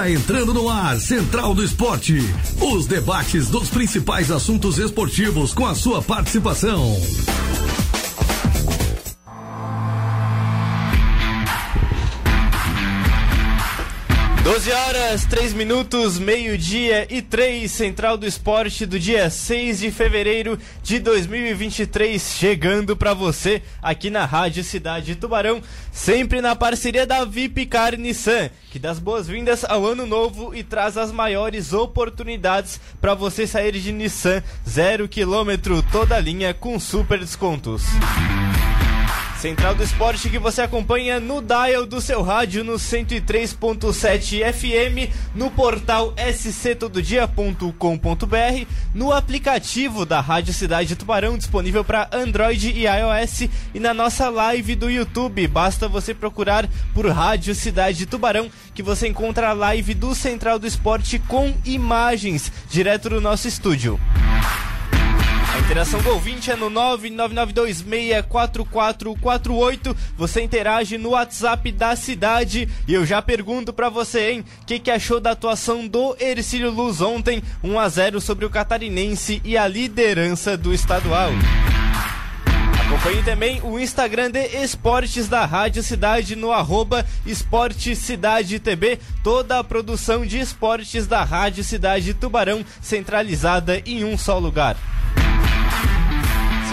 Está entrando no ar Central do Esporte. Os debates dos principais assuntos esportivos com a sua participação. 12 horas, 3 minutos, meio-dia e 3, Central do Esporte do dia 6 de fevereiro de 2023, chegando para você aqui na Rádio Cidade Tubarão, sempre na parceria da Vipcar Nissan, que dá as boas-vindas ao ano novo e traz as maiores oportunidades para você sair de Nissan zero quilômetro toda linha com super descontos. Central do Esporte que você acompanha no dial do seu rádio no 103.7 FM, no portal sctododia.com.br, no aplicativo da Rádio Cidade Tubarão disponível para Android e iOS e na nossa live do YouTube. Basta você procurar por Rádio Cidade Tubarão que você encontra a live do Central do Esporte com imagens direto do nosso estúdio. Interação ouvinte é no 999264448. Você interage no WhatsApp da cidade e eu já pergunto para você, hein? O que, que achou da atuação do Ercílio Luz ontem? 1 a 0 sobre o Catarinense e a liderança do estadual. Acompanhe também o Instagram de Esportes da Rádio Cidade no arroba Esporte Cidade TV. Toda a produção de esportes da Rádio Cidade Tubarão centralizada em um só lugar.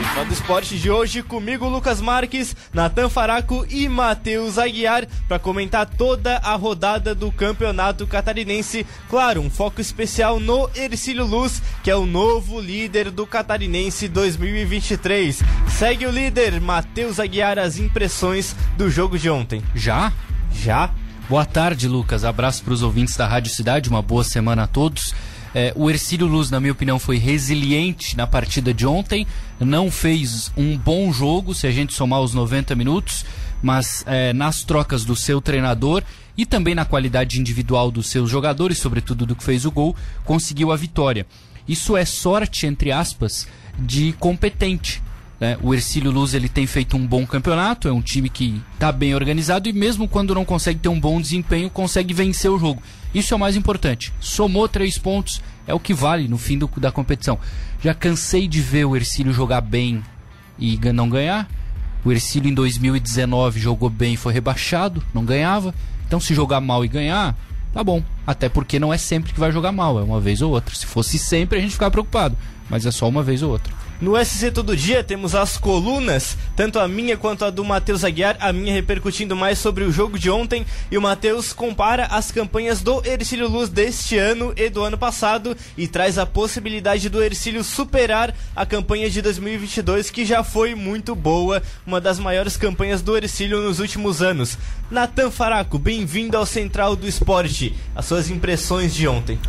Central do Esporte de hoje, comigo Lucas Marques, Natan Faraco e Matheus Aguiar, para comentar toda a rodada do Campeonato Catarinense. Claro, um foco especial no Ercílio Luz, que é o novo líder do Catarinense 2023. Segue o líder, Matheus Aguiar, as impressões do jogo de ontem. Já? Já? Boa tarde, Lucas. Abraço para os ouvintes da Rádio Cidade, uma boa semana a todos. É, o Ercílio Luz, na minha opinião, foi resiliente na partida de ontem. Não fez um bom jogo, se a gente somar os 90 minutos, mas é, nas trocas do seu treinador e também na qualidade individual dos seus jogadores, sobretudo do que fez o gol, conseguiu a vitória. Isso é sorte, entre aspas, de competente. Né? O Ercílio Luz ele tem feito um bom campeonato, é um time que está bem organizado e mesmo quando não consegue ter um bom desempenho, consegue vencer o jogo. Isso é o mais importante. Somou três pontos, é o que vale no fim do, da competição. Já cansei de ver o Ercílio jogar bem e não ganhar. O Ercílio em 2019 jogou bem e foi rebaixado, não ganhava. Então se jogar mal e ganhar, tá bom. Até porque não é sempre que vai jogar mal, é uma vez ou outra. Se fosse sempre a gente ficava preocupado, mas é só uma vez ou outra. No SC Todo Dia temos as colunas, tanto a minha quanto a do Matheus Aguiar, a minha repercutindo mais sobre o jogo de ontem, e o Matheus compara as campanhas do Ercílio Luz deste ano e do ano passado e traz a possibilidade do Ercílio superar a campanha de 2022, que já foi muito boa, uma das maiores campanhas do Ercílio nos últimos anos. Natan Faraco, bem-vindo ao Central do Esporte. As suas impressões de ontem.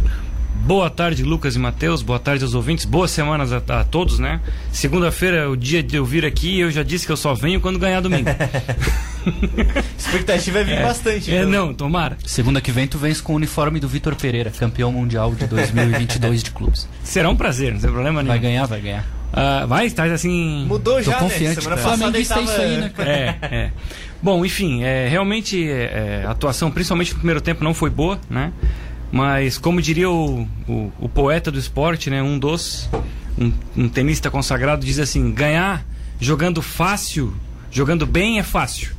Boa tarde, Lucas e Matheus. Boa tarde aos ouvintes. Boas semanas a, a todos, né? Segunda-feira é o dia de eu vir aqui eu já disse que eu só venho quando ganhar domingo. Expectativa é vir é, bastante. É, então. não, tomara. Segunda que vem tu vens com o uniforme do Vitor Pereira, campeão mundial de 2022 de clubes. Será um prazer, não tem problema nenhum. Vai ganhar, vai ganhar. Uh, vai, tá assim. Mudou já, Tô confiante, né? Semana tá. passada Flamenguista tava... é isso aí, né? É, é. Bom, enfim, é, realmente é, a atuação, principalmente no primeiro tempo, não foi boa, né? Mas, como diria o, o, o poeta do esporte, né, um dos, um, um, tenista consagrado, diz assim: ganhar jogando fácil, jogando bem é fácil.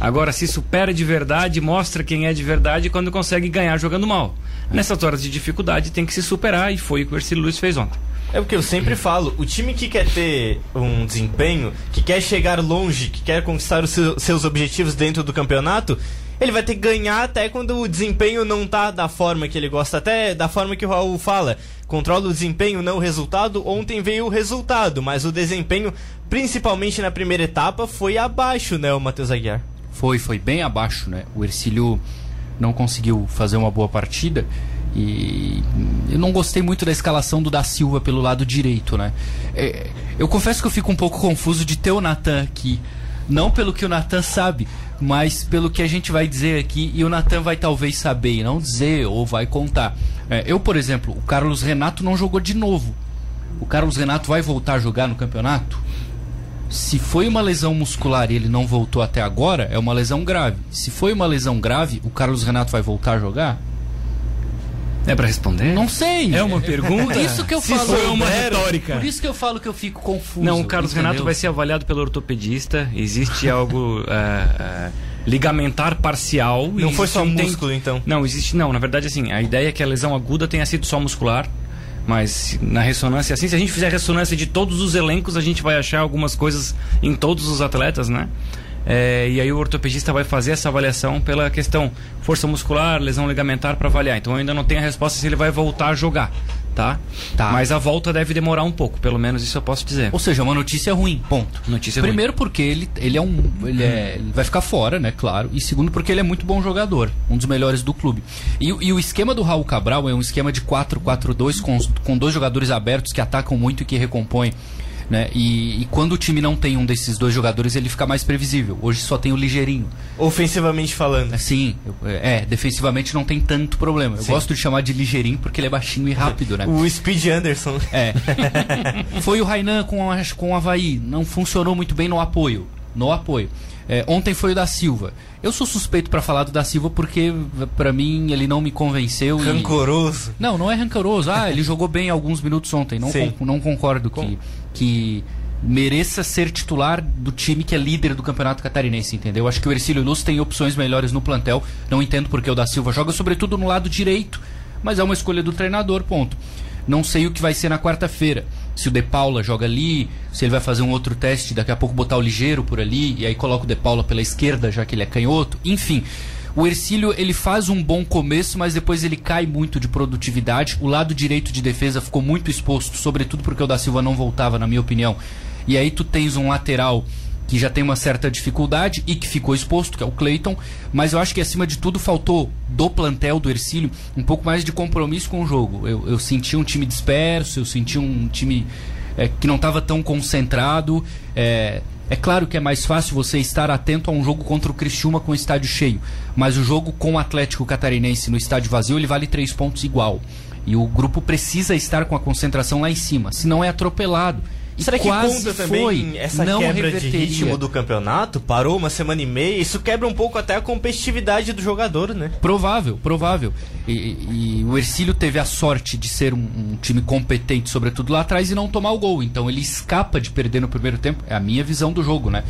Agora, se supera de verdade, mostra quem é de verdade quando consegue ganhar jogando mal. Nessas horas de dificuldade tem que se superar e foi o que o Ercílio Luiz fez ontem. É o que eu sempre falo, o time que quer ter um desempenho, que quer chegar longe, que quer conquistar os seus objetivos dentro do campeonato, ele vai ter que ganhar até quando o desempenho não tá da forma que ele gosta, até da forma que o Raul fala. Controla o desempenho, não o resultado. Ontem veio o resultado, mas o desempenho, principalmente na primeira etapa, foi abaixo, né, o Matheus Aguiar? Foi, foi bem abaixo, né? O Ercílio não conseguiu fazer uma boa partida. E eu não gostei muito da escalação do da Silva pelo lado direito, né? É, eu confesso que eu fico um pouco confuso de ter o Natan aqui. Não pelo que o Natan sabe, mas pelo que a gente vai dizer aqui e o Natan vai talvez saber e não dizer ou vai contar. É, eu, por exemplo, o Carlos Renato não jogou de novo. O Carlos Renato vai voltar a jogar no campeonato? Se foi uma lesão muscular e ele não voltou até agora, é uma lesão grave. Se foi uma lesão grave, o Carlos Renato vai voltar a jogar? É para responder? Não sei. É uma pergunta? Por isso que eu Se falo. foi uma retórica. Por isso que eu falo que eu fico confuso. Não, o Carlos entendeu? Renato vai ser avaliado pelo ortopedista. Existe algo é, é, ligamentar parcial. Não foi só um músculo, então? Não, existe. Não, na verdade, assim, a ideia é que a lesão aguda tenha sido só muscular. Mas na ressonância, assim, se a gente fizer ressonância de todos os elencos, a gente vai achar algumas coisas em todos os atletas, né? É, e aí o ortopedista vai fazer essa avaliação pela questão força muscular, lesão ligamentar para avaliar. Então eu ainda não tenho a resposta se ele vai voltar a jogar, tá? Tá. Mas a volta deve demorar um pouco, pelo menos isso eu posso dizer. Ou seja, uma notícia ruim, ponto. Notícia ruim. Primeiro porque ele, ele é um. Ele, é, ele vai ficar fora, né? Claro. E segundo porque ele é muito bom jogador. Um dos melhores do clube. E, o- e o esquema do Raul Cabral é um esquema de 4-4-2 com, com dois jogadores abertos que atacam muito e que recompõem. Né? E, e quando o time não tem um desses dois jogadores, ele fica mais previsível. Hoje só tem o ligeirinho. Ofensivamente falando. Eu- é, defensivamente não tem tanto problema. Eu Sim. gosto de chamar de ligeirinho porque ele é baixinho e rápido, né? O Speed Anderson. É. foi o Rainan com, a, com o Havaí. Não funcionou muito bem no apoio. No apoio. É, ontem foi o da Silva. Eu sou suspeito pra falar do da Silva porque, pra mim, ele não me convenceu. e- Rancoroso. Não, não é rancoroso. Ah, ele jogou bem alguns minutos ontem. Não, Sim. con- não concordo que, que mereça ser titular do time que é líder do Campeonato Catarinense, entendeu? Acho que o Ercílio Luz tem opções melhores no plantel. Não entendo porque o da Silva joga sobretudo no lado direito, mas é uma escolha do treinador, ponto. Não sei o que vai ser na quarta-feira. Se o De Paula joga ali, se ele vai fazer um outro teste, daqui a pouco botar o ligeiro por ali, e aí coloca o De Paula pela esquerda, já que ele é canhoto. Enfim, o Ercílio ele faz um bom começo, mas depois ele cai muito de produtividade. O lado direito de defesa ficou muito exposto, sobretudo porque o da Silva não voltava, na minha opinião. E aí tu tens um lateral que já tem uma certa dificuldade e que ficou exposto, que é o Cleiton, mas eu acho que acima de tudo faltou do plantel do Ercílio um pouco mais de compromisso com o jogo. Eu, eu senti um time disperso, eu senti um time é, que não estava tão concentrado. É, é claro que é mais fácil você estar atento a um jogo contra o Criciúma com o estádio cheio, mas o jogo com o Atlético Catarinense no estádio vazio ele vale três pontos igual. E o grupo precisa estar com a concentração lá em cima, senão é atropelado. E Será que conta também foi, essa não quebra de ritmo do campeonato? Parou uma semana e meia, isso quebra um pouco até a competitividade do jogador, né? Provável, provável. E, e- e o Ercílio teve a sorte de ser um, um time competente, sobretudo lá atrás, e não tomar o gol. Então ele escapa de perder no primeiro tempo. É a minha visão do jogo, né?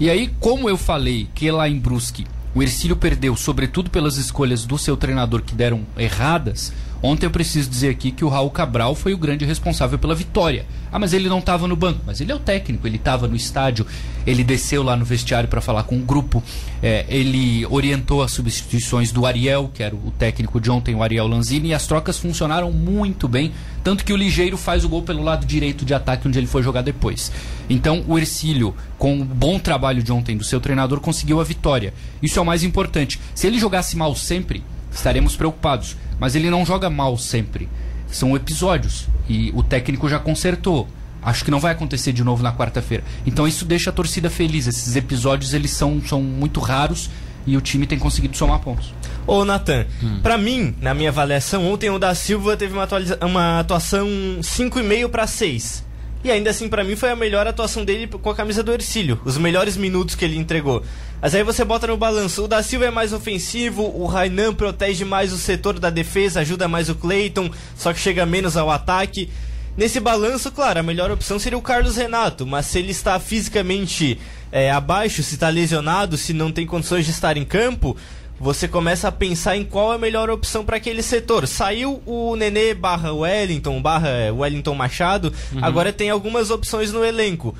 E aí, como eu falei que lá em Brusque o Ercílio perdeu, sobretudo pelas escolhas do seu treinador que deram erradas. Ontem eu preciso dizer aqui que o Raul Cabral foi o grande responsável pela vitória. Ah, mas ele não estava no banco. Mas ele é o técnico, ele estava no estádio, ele desceu lá no vestiário para falar com o grupo, é, ele orientou as substituições do Ariel, que era o técnico de ontem, o Ariel Lanzini, e as trocas funcionaram muito bem. Tanto que o Ligeiro faz o gol pelo lado direito de ataque, onde ele foi jogar depois. Então o Ercílio, com o bom trabalho de ontem do seu treinador, conseguiu a vitória. Isso é o mais importante. Se ele jogasse mal sempre, estaremos preocupados. Mas ele não joga mal sempre. São episódios. E o técnico já consertou. Acho que não vai acontecer de novo na quarta-feira. Então isso deixa a torcida feliz. Esses episódios eles são, são muito raros e o time tem conseguido somar pontos. Ô, Natan, pra mim, na minha avaliação, ontem o da Silva teve uma, atualiza- uma atuação 5,5 pra 6. E ainda assim, pra mim, foi a melhor atuação dele com a camisa do Ercílio. Os melhores minutos que ele entregou. Mas aí você bota no balanço. O da Silva é mais ofensivo, o Rainan protege mais o setor da defesa, ajuda mais o Cleiton, só que chega menos ao ataque. Nesse balanço, claro, a melhor opção seria o Carlos Renato, mas se ele está fisicamente é, abaixo, se está lesionado, se não tem condições de estar em campo, você começa a pensar em qual é a melhor opção para aquele setor. Saiu o Nenê barra Wellington, barra é, Wellington Machado, agora tem algumas opções no elenco.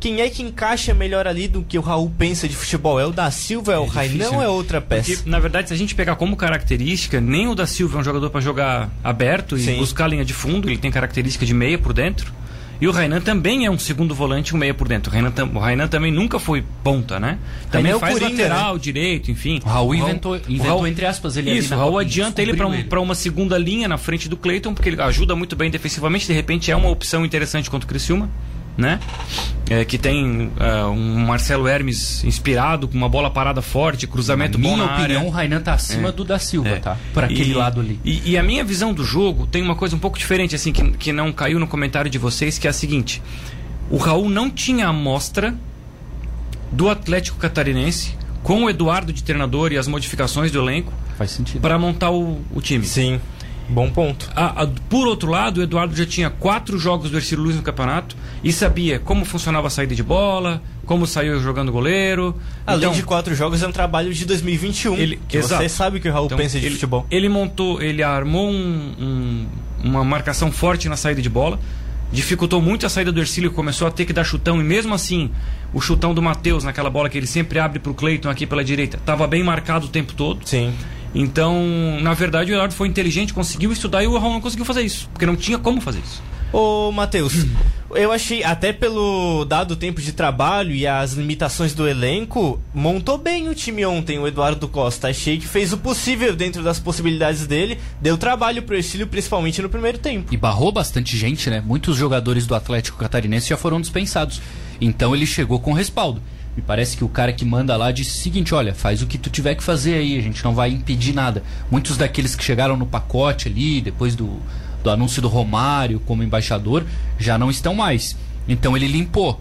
Quem é que encaixa melhor ali do que o Raul pensa de futebol? É o da Silva, é, o Rainan difícil, ou é né? outra peça? Porque, na verdade, se a gente pegar como característica, nem o da Silva é um jogador para jogar aberto e Sim. buscar a linha de fundo, ele tem característica de meia por dentro. E o Rainan também é um segundo volante, um meia por dentro. O Rainan, tam- o Rainan também nunca foi ponta, né? Também é o faz Coringa, lateral, direito, enfim. O Raul O inventou, inventou Raul- entre aspas, ele ali Isso, na o Raul copinha, adianta ele para uma segunda linha na frente do Cleiton, porque ele ajuda muito bem defensivamente, de repente é uma opção interessante contra o Criciúma. Né? É, que tem é, um Marcelo Hermes inspirado, com uma bola parada forte, cruzamento Na bom minha na opinião, área. o Rainan tá acima É. do da Silva, É. tá? Por aquele E- lado ali. E, e a minha visão do jogo tem uma coisa um pouco diferente, assim, que, que não caiu no comentário de vocês, que é a seguinte. o Raul não tinha amostra do Atlético Catarinense com o Eduardo de treinador e as modificações do elenco Faz sentido. para montar o, o time. Sim, bom ponto. A- a- por outro lado, o Eduardo já tinha quatro jogos do Ercílio Luz no campeonato e sabia como funcionava a saída de bola, como saiu jogando goleiro. Além Então, de quatro jogos, é um trabalho de 2021. Ele- que exato. você sabe que o Raul então, pensa de ele, futebol. Ele montou, ele armou um- um- uma marcação forte na saída de bola, dificultou muito a saída do Ercílio, começou a ter que dar chutão e mesmo assim o chutão do Matheus naquela bola que ele sempre abre pro Cleiton aqui pela direita, estava bem marcado o tempo todo. Sim. Então, na verdade, o Eduardo foi inteligente, conseguiu estudar e o Raul não conseguiu fazer isso, porque não tinha como fazer isso. Ô, Matheus, eu achei, até pelo dado tempo de trabalho e as limitações do elenco, montou bem o time ontem, o Eduardo Costa. Achei que fez o possível dentro das possibilidades dele, deu trabalho pro Ercílio, principalmente no primeiro tempo. E barrou bastante gente, né? Muitos jogadores do Atlético Catarinense já foram dispensados. Então ele chegou com respaldo. Me parece que o cara que manda lá disse o seguinte: olha, faz o que tu tiver que fazer aí, a gente não vai impedir nada. Muitos daqueles que chegaram no pacote ali, depois do, do anúncio do Romário como embaixador, já não estão mais. Então ele limpou.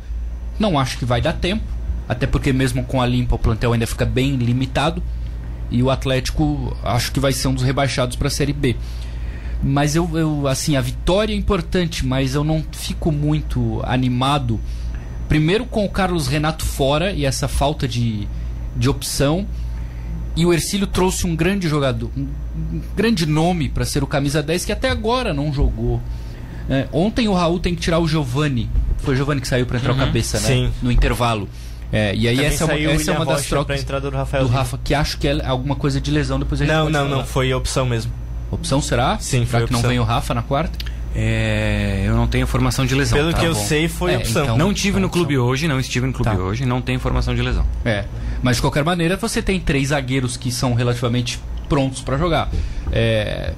Não acho que vai dar tempo, até porque mesmo com a limpa o plantel ainda fica bem limitado. E o Atlético acho que vai ser um dos rebaixados para a Série B. Mas eu, eu, assim, a vitória é importante, mas eu não fico muito animado. Primeiro com o Carlos Renato fora e essa falta de, de opção. E o Ercílio trouxe um grande jogador, um, um grande nome para ser o camisa 10 que até agora não jogou. É, ontem o Raul tem que tirar o Giovani. Foi o Giovani que saiu para entrar o cabeça, né? sim. No intervalo. É, e aí Também essa é saiu essa é uma das Rocha trocas entrada do Rafael do. Rafa, que acho que é alguma coisa de lesão, depois Não, não, falar. não, foi opção mesmo. Opção será? Sim, Será que não opção. vem o Rafa na quarta? É, eu não tenho informação de lesão. Pelo tá que eu bom. sei, foi É, opção. então- Não tive no Opção. clube hoje, não estive no clube Tá. hoje, não tenho informação de lesão. É. Mas de qualquer maneira, você tem três zagueiros que são relativamente prontos para jogar. É,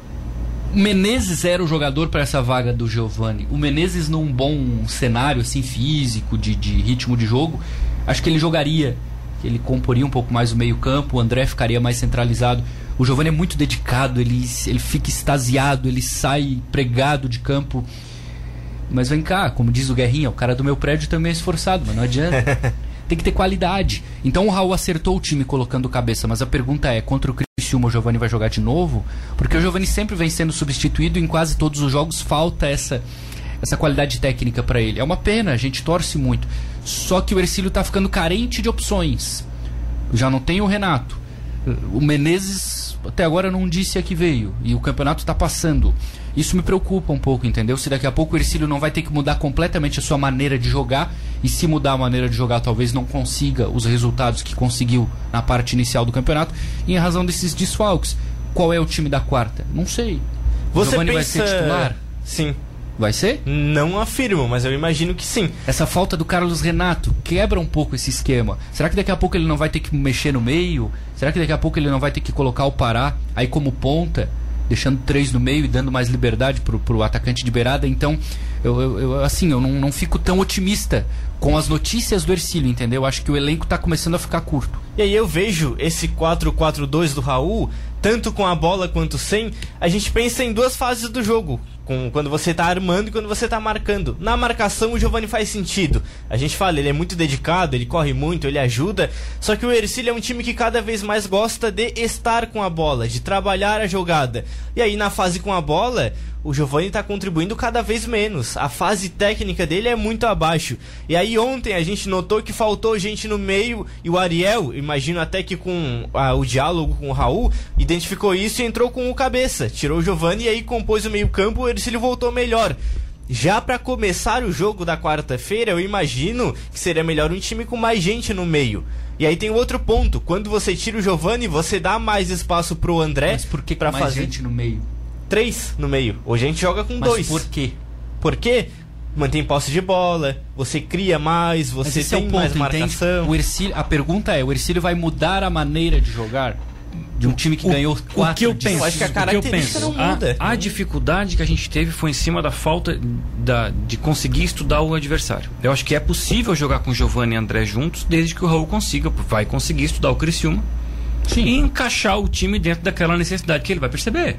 O Menezes era o jogador para essa vaga do Giovani. O Menezes, num bom cenário assim físico, de, de ritmo de jogo, acho que ele jogaria. Ele comporia um pouco mais o meio-campo, o André ficaria mais centralizado. O Giovani é muito dedicado, ele, ele fica extasiado, ele sai pregado de campo. Mas vem cá, como diz o Guerrinha, o cara do meu prédio também é esforçado, mas não adianta. Tem que ter qualidade. Então o Raul acertou o time colocando cabeça, mas a pergunta é: contra o Criciúma o Giovani vai jogar de novo? Porque o Giovani sempre vem sendo substituído e em quase todos os jogos falta essa essa qualidade técnica para ele. É uma pena, a gente torce muito. Só que o Ercílio tá ficando carente de opções. Já não tem o Renato. O Menezes até agora não disse a que veio. E o campeonato está passando. Isso me preocupa um pouco, entendeu? Se daqui a pouco o Ercílio não vai ter que mudar completamente a sua maneira de jogar. E se mudar a maneira de jogar, talvez não consiga os resultados que conseguiu na parte inicial do campeonato. E em razão desses desfalques. Qual é o time da quarta? Não sei. Você Giovani pensa... vai ser titular? Sim. Vai ser? Não afirmo, mas eu imagino que sim. Essa falta do Carlos Renato quebra um pouco esse esquema. Será que daqui a pouco ele não vai ter que mexer no meio? Será que daqui a pouco ele não vai ter que colocar o Pará aí como ponta, deixando três no meio e dando mais liberdade pro, pro atacante de beirada? Então, eu, eu- eu, assim, eu não, não fico tão otimista com as notícias do Ercílio, entendeu? Acho que o elenco tá começando a ficar curto. E aí eu vejo esse 4-4-2 do Raul, tanto com a bola quanto sem, a gente pensa em duas fases do jogo. Com, quando você tá armando e quando você tá marcando. Na marcação o Giovani faz sentido. A gente fala, ele é muito dedicado, ele corre muito, ele ajuda. Só que o Ercílio é um time que cada vez mais gosta de estar com a bola, de trabalhar a jogada. E aí na fase com a bola, o Giovani tá contribuindo cada vez menos. A fase técnica dele é muito abaixo. E aí ontem a gente notou que faltou gente no meio e o Ariel, imagino até que com ah, o diálogo com o Raul, identificou isso e entrou com o cabeça. Tirou o Giovani e aí compôs o meio-campo, o Ercílio voltou melhor. Já pra começar o jogo da quarta-feira, eu imagino que seria melhor um time com mais gente no meio. E aí tem outro ponto, quando você tira o Giovani, você dá mais espaço pro André Mas por que pra mais fazer gente no meio? Três no meio. Hoje a gente joga com Mas dois. por quê? Por quê? Mantém posse de bola, você cria mais, você é tem o mais ponto, entende? marcação. O Ercílio, a pergunta é, o Ercílio vai mudar a maneira de jogar de um time que ganhou quatro o que eu de- penso, Eu acho que a o característica eu penso, não muda. A, a dificuldade que a gente teve foi em cima da falta da, de conseguir estudar o adversário. Eu acho que é possível jogar com Giovanni e André juntos, desde que o Raul consiga, vai conseguir estudar o Criciúma Sim. e encaixar o time dentro daquela necessidade que ele vai perceber.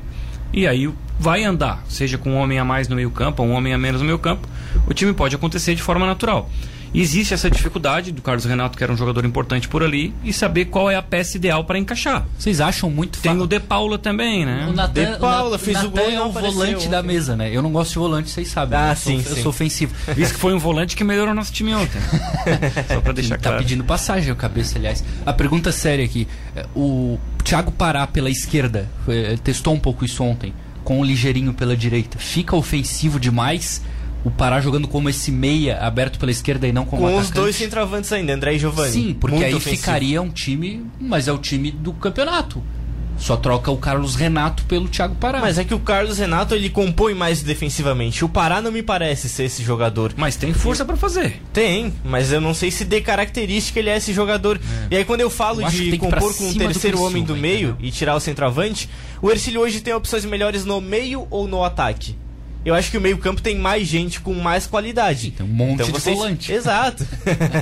E aí vai andar, seja com um homem a mais no meio campo ou um homem a menos no meio campo, o time pode acontecer de forma natural. Existe essa dificuldade do Carlos Renato, que era um jogador importante por ali, e saber qual é a peça ideal para encaixar. Vocês acham muito Tem fa- o De Paula também, né? O Natan, De Paula o Natan- fez o gol é o volante da ontem. mesa, né? Eu não gosto de volante, vocês sabem. Ah, eu sou, sim, eu sim. sou ofensivo. Isso que foi um volante que melhorou nosso time ontem. Só para deixar tá claro. pedindo passagem o cabeça, aliás. A pergunta séria aqui. O Thiago Pará pela esquerda, foi- testou um pouco isso ontem, com o ligeirinho pela direita. Fica ofensivo demais o Pará jogando como esse meia aberto pela esquerda e não como Com os atacante? dois centroavantes ainda, André e Giovanni. Sim, porque Muito aí ofensivo. ficaria um time, mas é o time do campeonato. Só troca o Carlos Renato pelo Thiago Pará. Mas é que o Carlos Renato ele compõe mais defensivamente. O Pará não me parece ser esse jogador. Mas tem força para fazer. Tem, mas eu não sei se de característica ele é esse jogador. E aí quando eu falo Eu de compor com do terceiro Criciúma, homem do meio entendeu? e tirar o centroavante, o Ercílio hoje tem opções melhores no meio ou no ataque. Eu acho que o meio campo tem mais gente com mais qualidade. Tem um monte então de vocês... volante. Exato.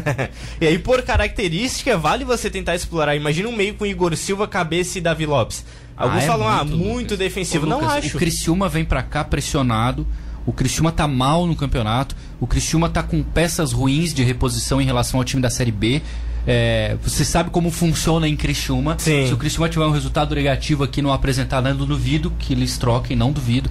e aí, por característica, vale você tentar explorar. Imagina um meio com Igor Silva, Cabeça e Davi Lopes. Alguns Ah, é falam, ah, muito, muito Lucas. defensivo. Ô, não Lucas, acho. O Criciúma vem pra cá pressionado. O Criciúma tá mal no campeonato. O Criciúma tá com peças ruins de reposição em relação ao time da Série B. É, você sabe como funciona em Criciúma. Sim. Se o Criciúma tiver um resultado negativo aqui não apresentar nada, duvido que eles troquem, não duvido.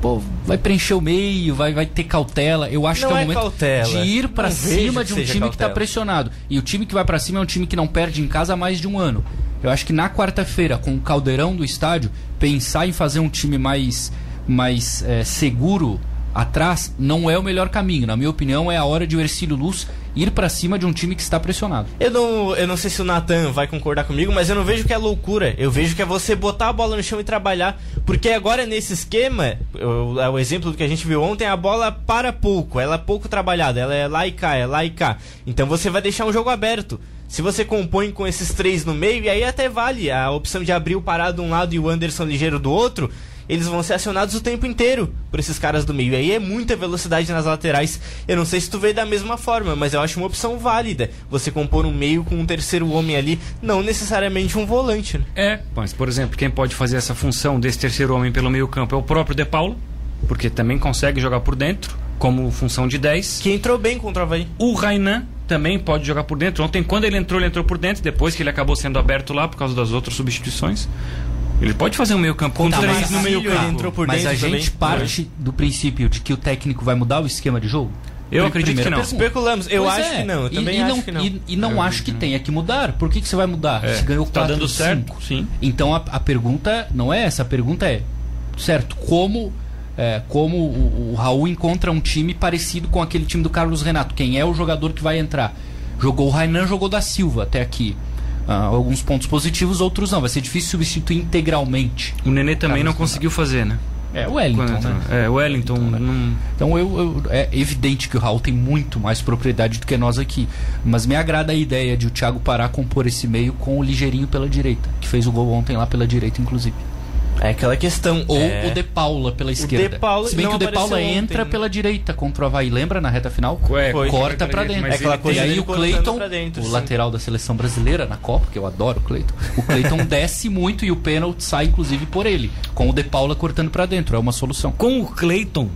Pô, vai preencher o meio, vai, vai ter cautela. Eu acho Não que é o é momento cautela. de ir vejo cima de um time que tá cautela. pressionado. E o time que vai pra cima é um time que não perde em casa há mais de um ano. Eu acho que na quarta-feira, com o caldeirão do estádio, pensar em fazer um time mais, mais é, seguro atrás não é o melhor caminho. Na minha opinião, é a hora de o Ercílio Luz ir pra cima de um time que está pressionado. Eu não, eu não sei se o Nathan vai concordar comigo, mas eu não vejo que é loucura. Eu vejo que é você botar a bola no chão e trabalhar. Porque agora nesse esquema, eu- é o exemplo do que a gente viu ontem, a bola para pouco, ela é pouco trabalhada, ela é lá e cá, é lá e cá. Então você vai deixar um jogo aberto. Se você compõe com esses três no meio, e aí até vale a opção de abrir o parado de um lado e o Anderson ligeiro do outro, eles vão ser acionados o tempo inteiro por esses caras do meio. E aí é muita velocidade nas laterais. Eu não sei se tu vê da mesma forma, mas eu acho uma opção válida. Você compor um meio com um terceiro homem ali, não necessariamente um volante, né? É, mas por exemplo, quem pode fazer essa função desse terceiro homem pelo meio campo é o próprio De Paula, porque também consegue jogar por dentro, como função de 10. Que entrou bem contra o Havaí. O Rainan também pode jogar por dentro. Ontem, quando ele entrou, ele entrou por dentro, depois que ele acabou sendo aberto lá por causa das outras substituições. Ele pode fazer um meio campo com Tá, três mas no meio campo. ele entrou por Mas a gente também. parte do princípio de que o técnico vai mudar o esquema de jogo? Eu acredito primeira que não. pergunta. Especulamos. Eu Pois acho é. que não. Eu E- também e, acho não, que não. E, e não Eu acho acredito que que não. tenha que mudar. Por que, que você vai mudar? É, Se ganhou tá 4 dando de certo, 5. sim. Então a, a pergunta não é essa. A pergunta é, certo, como, é, como o, o Raul encontra um time parecido com aquele time do Carlos Renato? Quem é o jogador que vai entrar? Jogou o Rainan, jogou da Silva até aqui. Ah, alguns pontos positivos, outros não. Vai ser difícil substituir integralmente. O Nenê também não conseguiu fazer, né? É, o Wellington, né? É, o Wellington. não- Então eu, eu- é evidente que o Raul tem muito mais propriedade do que nós aqui. Mas me agrada a ideia de o Thiago Pará compor esse meio com o ligeirinho pela direita, que fez o gol ontem lá pela direita, inclusive. É aquela questão. Ou é... o De Paula pela esquerda. De Paula Se bem não que o De Paula entra ontem, né? pela direita contra o Havaí, lembra na reta final? É, Foi. Corta pra dentro. É aquela coisa e aí o Cleiton, o sim. lateral da seleção brasileira na Copa, que eu adoro o Cleiton, o Cleiton desce muito e o pênalti sai inclusive por ele, com o De Paula cortando pra dentro, é uma solução. Com o Cleiton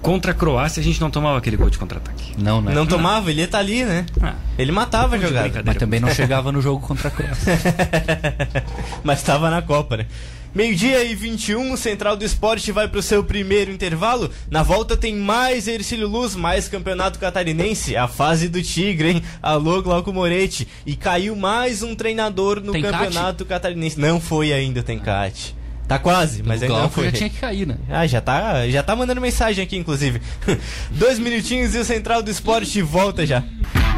contra a Croácia, a gente não tomava aquele gol de contra-ataque. Não, né? Não tomava, ele ia tá ali, né? Ah. Ele matava a jogada. Mas também não chegava no jogo contra a Croácia. Mas tava na Copa, né? Meio-dia e 21, o Central do Esporte vai pro seu primeiro intervalo. Na volta tem mais Ercílio Luz, mais Campeonato Catarinense, a fase do Tigre, hein? Alô, Glauco Moretti. E caiu mais um treinador no Tencate? Campeonato Catarinense. Não foi ainda o Tencate. Tá quase, mas o ainda não foi. já tinha que cair, né? Ah, já tá, já tá mandando mensagem aqui, inclusive. Dois minutinhos e o Central do Esporte volta já.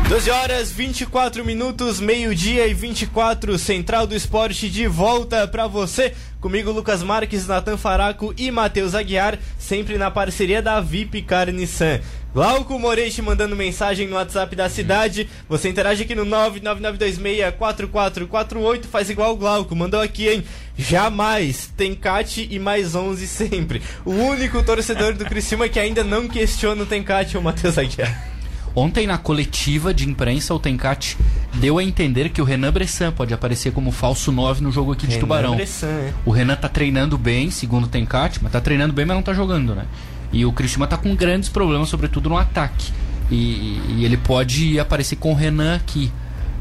12 horas 24 minutos, meio-dia e 24, Central do Esporte de volta pra você. Comigo, Lucas Marques, Natan Faraco e Matheus Aguiar, sempre na parceria da VIP Carne San. Glauco Moretti mandando mensagem no WhatsApp da cidade. Você interage aqui no 999264448. Faz igual o Glauco. Mandou aqui, hein? Jamais. Tem Cate e mais 11 sempre. O único torcedor do Criciúma que ainda não questiona o Tencate o Matheus Aguiar. Ontem na coletiva de imprensa o Tencati deu a entender que o Renan Bressan pode aparecer como falso 9 no jogo aqui de Renan Tubarão. Bressan, é. O Renan tá treinando bem, segundo o Tencate, mas tá treinando bem, mas não tá jogando, né? E o Cristiano tá com grandes problemas, sobretudo no ataque. E, e ele pode aparecer com o Renan aqui.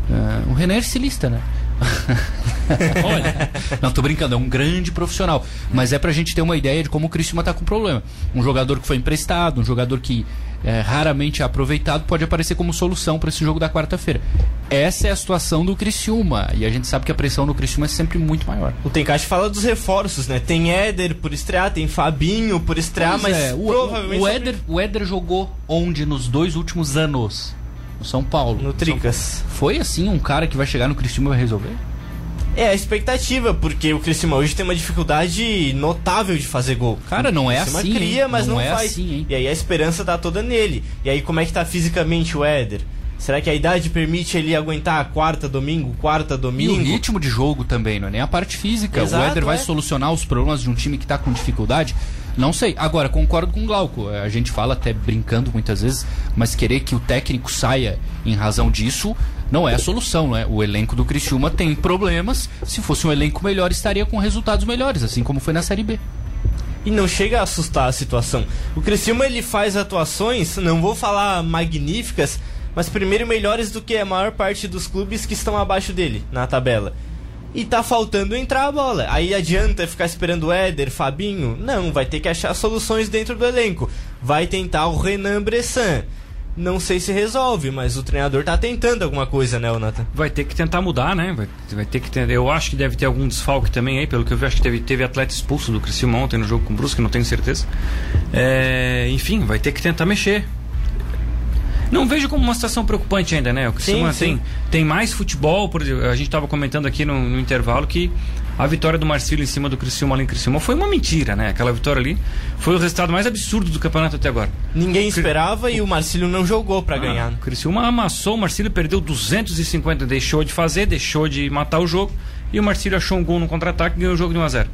Ah, o Renan é ercilista, né? Olha, não tô brincando, é um grande profissional. Mas é pra gente ter uma ideia de como o Cristiano tá com problema. Um jogador que foi emprestado, um jogador que é, raramente aproveitado, pode aparecer como solução para esse jogo da quarta-feira. Essa é a situação do Criciúma. E a gente sabe que a pressão do Criciúma é sempre muito maior. O Tencate fala dos reforços, né? Tem Éder por estrear, tem Fabinho por estrear, Pois mas é, o, provavelmente o, o, Éder, o Éder jogou onde nos dois últimos anos? No São Paulo. no Tricas. Foi assim um cara que vai chegar no Criciúma e vai resolver? É a expectativa, porque o Criciúma hoje tem uma dificuldade notável de fazer gol. Cara, não é Criciúma assim, cria, hein? mas não, Não é faz. assim? E aí a esperança tá toda nele. E aí como é que tá fisicamente o Éder? Será que a idade permite ele aguentar quarta domingo, quarta E domingo? o ritmo de jogo também, não é nem a parte física. Exato, o Éder vai é. solucionar os problemas de um time que tá com dificuldade? Não sei. Agora, concordo com o Glauco. A gente fala até brincando muitas vezes, mas querer que o técnico saia em razão disso não é a solução, né? O elenco do Criciúma tem problemas. Se fosse um elenco melhor, estaria com resultados melhores, assim como foi na Série B. E não chega a assustar a situação. O Criciúma ele faz atuações, não vou falar magníficas, mas primeiro melhores do que a maior parte dos clubes que estão abaixo dele na tabela. E tá faltando entrar a bola. Aí adianta ficar esperando o Éder, Fabinho? Não, vai ter que achar soluções dentro do elenco. Vai tentar o Renan Bressan. Não sei se resolve, mas o treinador tá tentando alguma coisa, né, Nathan? Vai ter que tentar mudar, né? Vai, vai ter que eu acho que deve ter algum desfalque também aí, pelo que eu vi, acho que teve, teve atleta expulso do Criciúma ontem no jogo com o Brusque, não tenho certeza. É, enfim, vai ter que tentar mexer. Não vejo como uma situação preocupante ainda, né? O Criciúma Sim, tem, sim. tem mais futebol, por exemplo, a gente estava comentando aqui no, no intervalo que a vitória do Marcílio em cima do Criciúma ali em Criciúma foi uma mentira, né? Aquela vitória ali foi o resultado mais absurdo do campeonato até agora. Ninguém esperava e o Marcílio não jogou pra ganhar. Ah, o Criciúma amassou, o Marcílio perdeu 250, deixou de fazer, deixou de matar o jogo. E o Marcílio achou um gol no contra-ataque e ganhou o jogo de 1x0.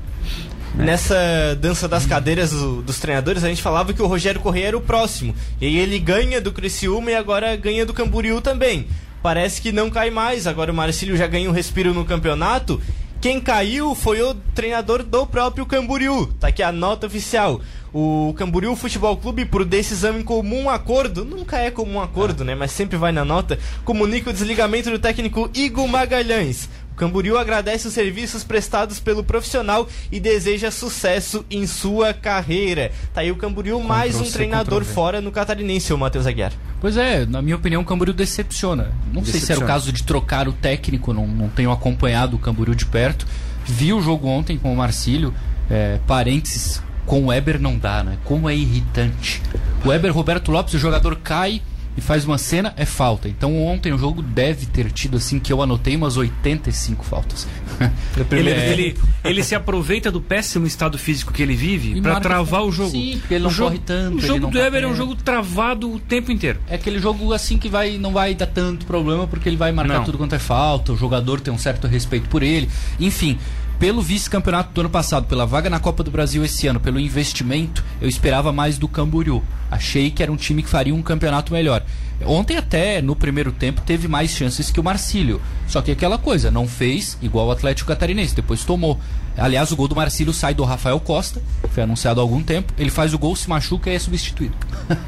Nessa dança das cadeiras do- dos treinadores, a gente falava que o Rogério Corrêa era o próximo. E aí ele ganha do Criciúma e agora ganha do Camboriú também. Parece que não cai mais, agora o Marcílio já ganha um respiro no campeonato. Quem caiu foi o treinador do próprio Camboriú. Tá aqui a nota oficial. O Camboriú Futebol Clube, por decisão em comum acordo, nunca é comum acordo, né? Mas sempre vai na nota, comunica o desligamento do técnico Igor Magalhães. O Camboriú agradece os serviços prestados pelo profissional e deseja sucesso em sua carreira. Tá aí o Camboriú, mais um treinador fora no catarinense, o Matheus Aguiar. Pois é, na minha opinião, o Camboriú decepciona. Não sei se era o Decepciona. caso de trocar o técnico, não, não tenho acompanhado o Camboriú de perto. Vi o jogo ontem com o Marcílio, é, parênteses, com o Weber não dá, né? Como é irritante. O Weber Roberto Lopes, o jogador cai e faz uma cena, é falta. Então ontem o jogo deve ter tido, assim, que eu anotei umas 85 faltas. Ele, É, ele, ele se aproveita do péssimo estado físico que ele vive pra marca- travar o jogo. Sim, porque ele não o jogo, corre tanto, O jogo do tá Weber é um jogo travado o tempo inteiro. É aquele jogo assim que vai, não vai dar tanto problema porque ele vai marcar Não. tudo quanto é falta, o jogador tem um certo respeito por ele. Enfim, pelo vice-campeonato do ano passado, pela vaga na Copa do Brasil esse ano, pelo investimento, eu esperava mais do Camboriú. Achei que era um time que faria um campeonato melhor. Ontem até, no primeiro tempo, teve mais chances que o Marcílio. Só que aquela coisa, não fez igual o Atlético Catarinense, depois tomou. Aliás, o gol do Marcílio sai do Rafael Costa, foi anunciado há algum tempo. Ele faz o gol, se machuca e é substituído.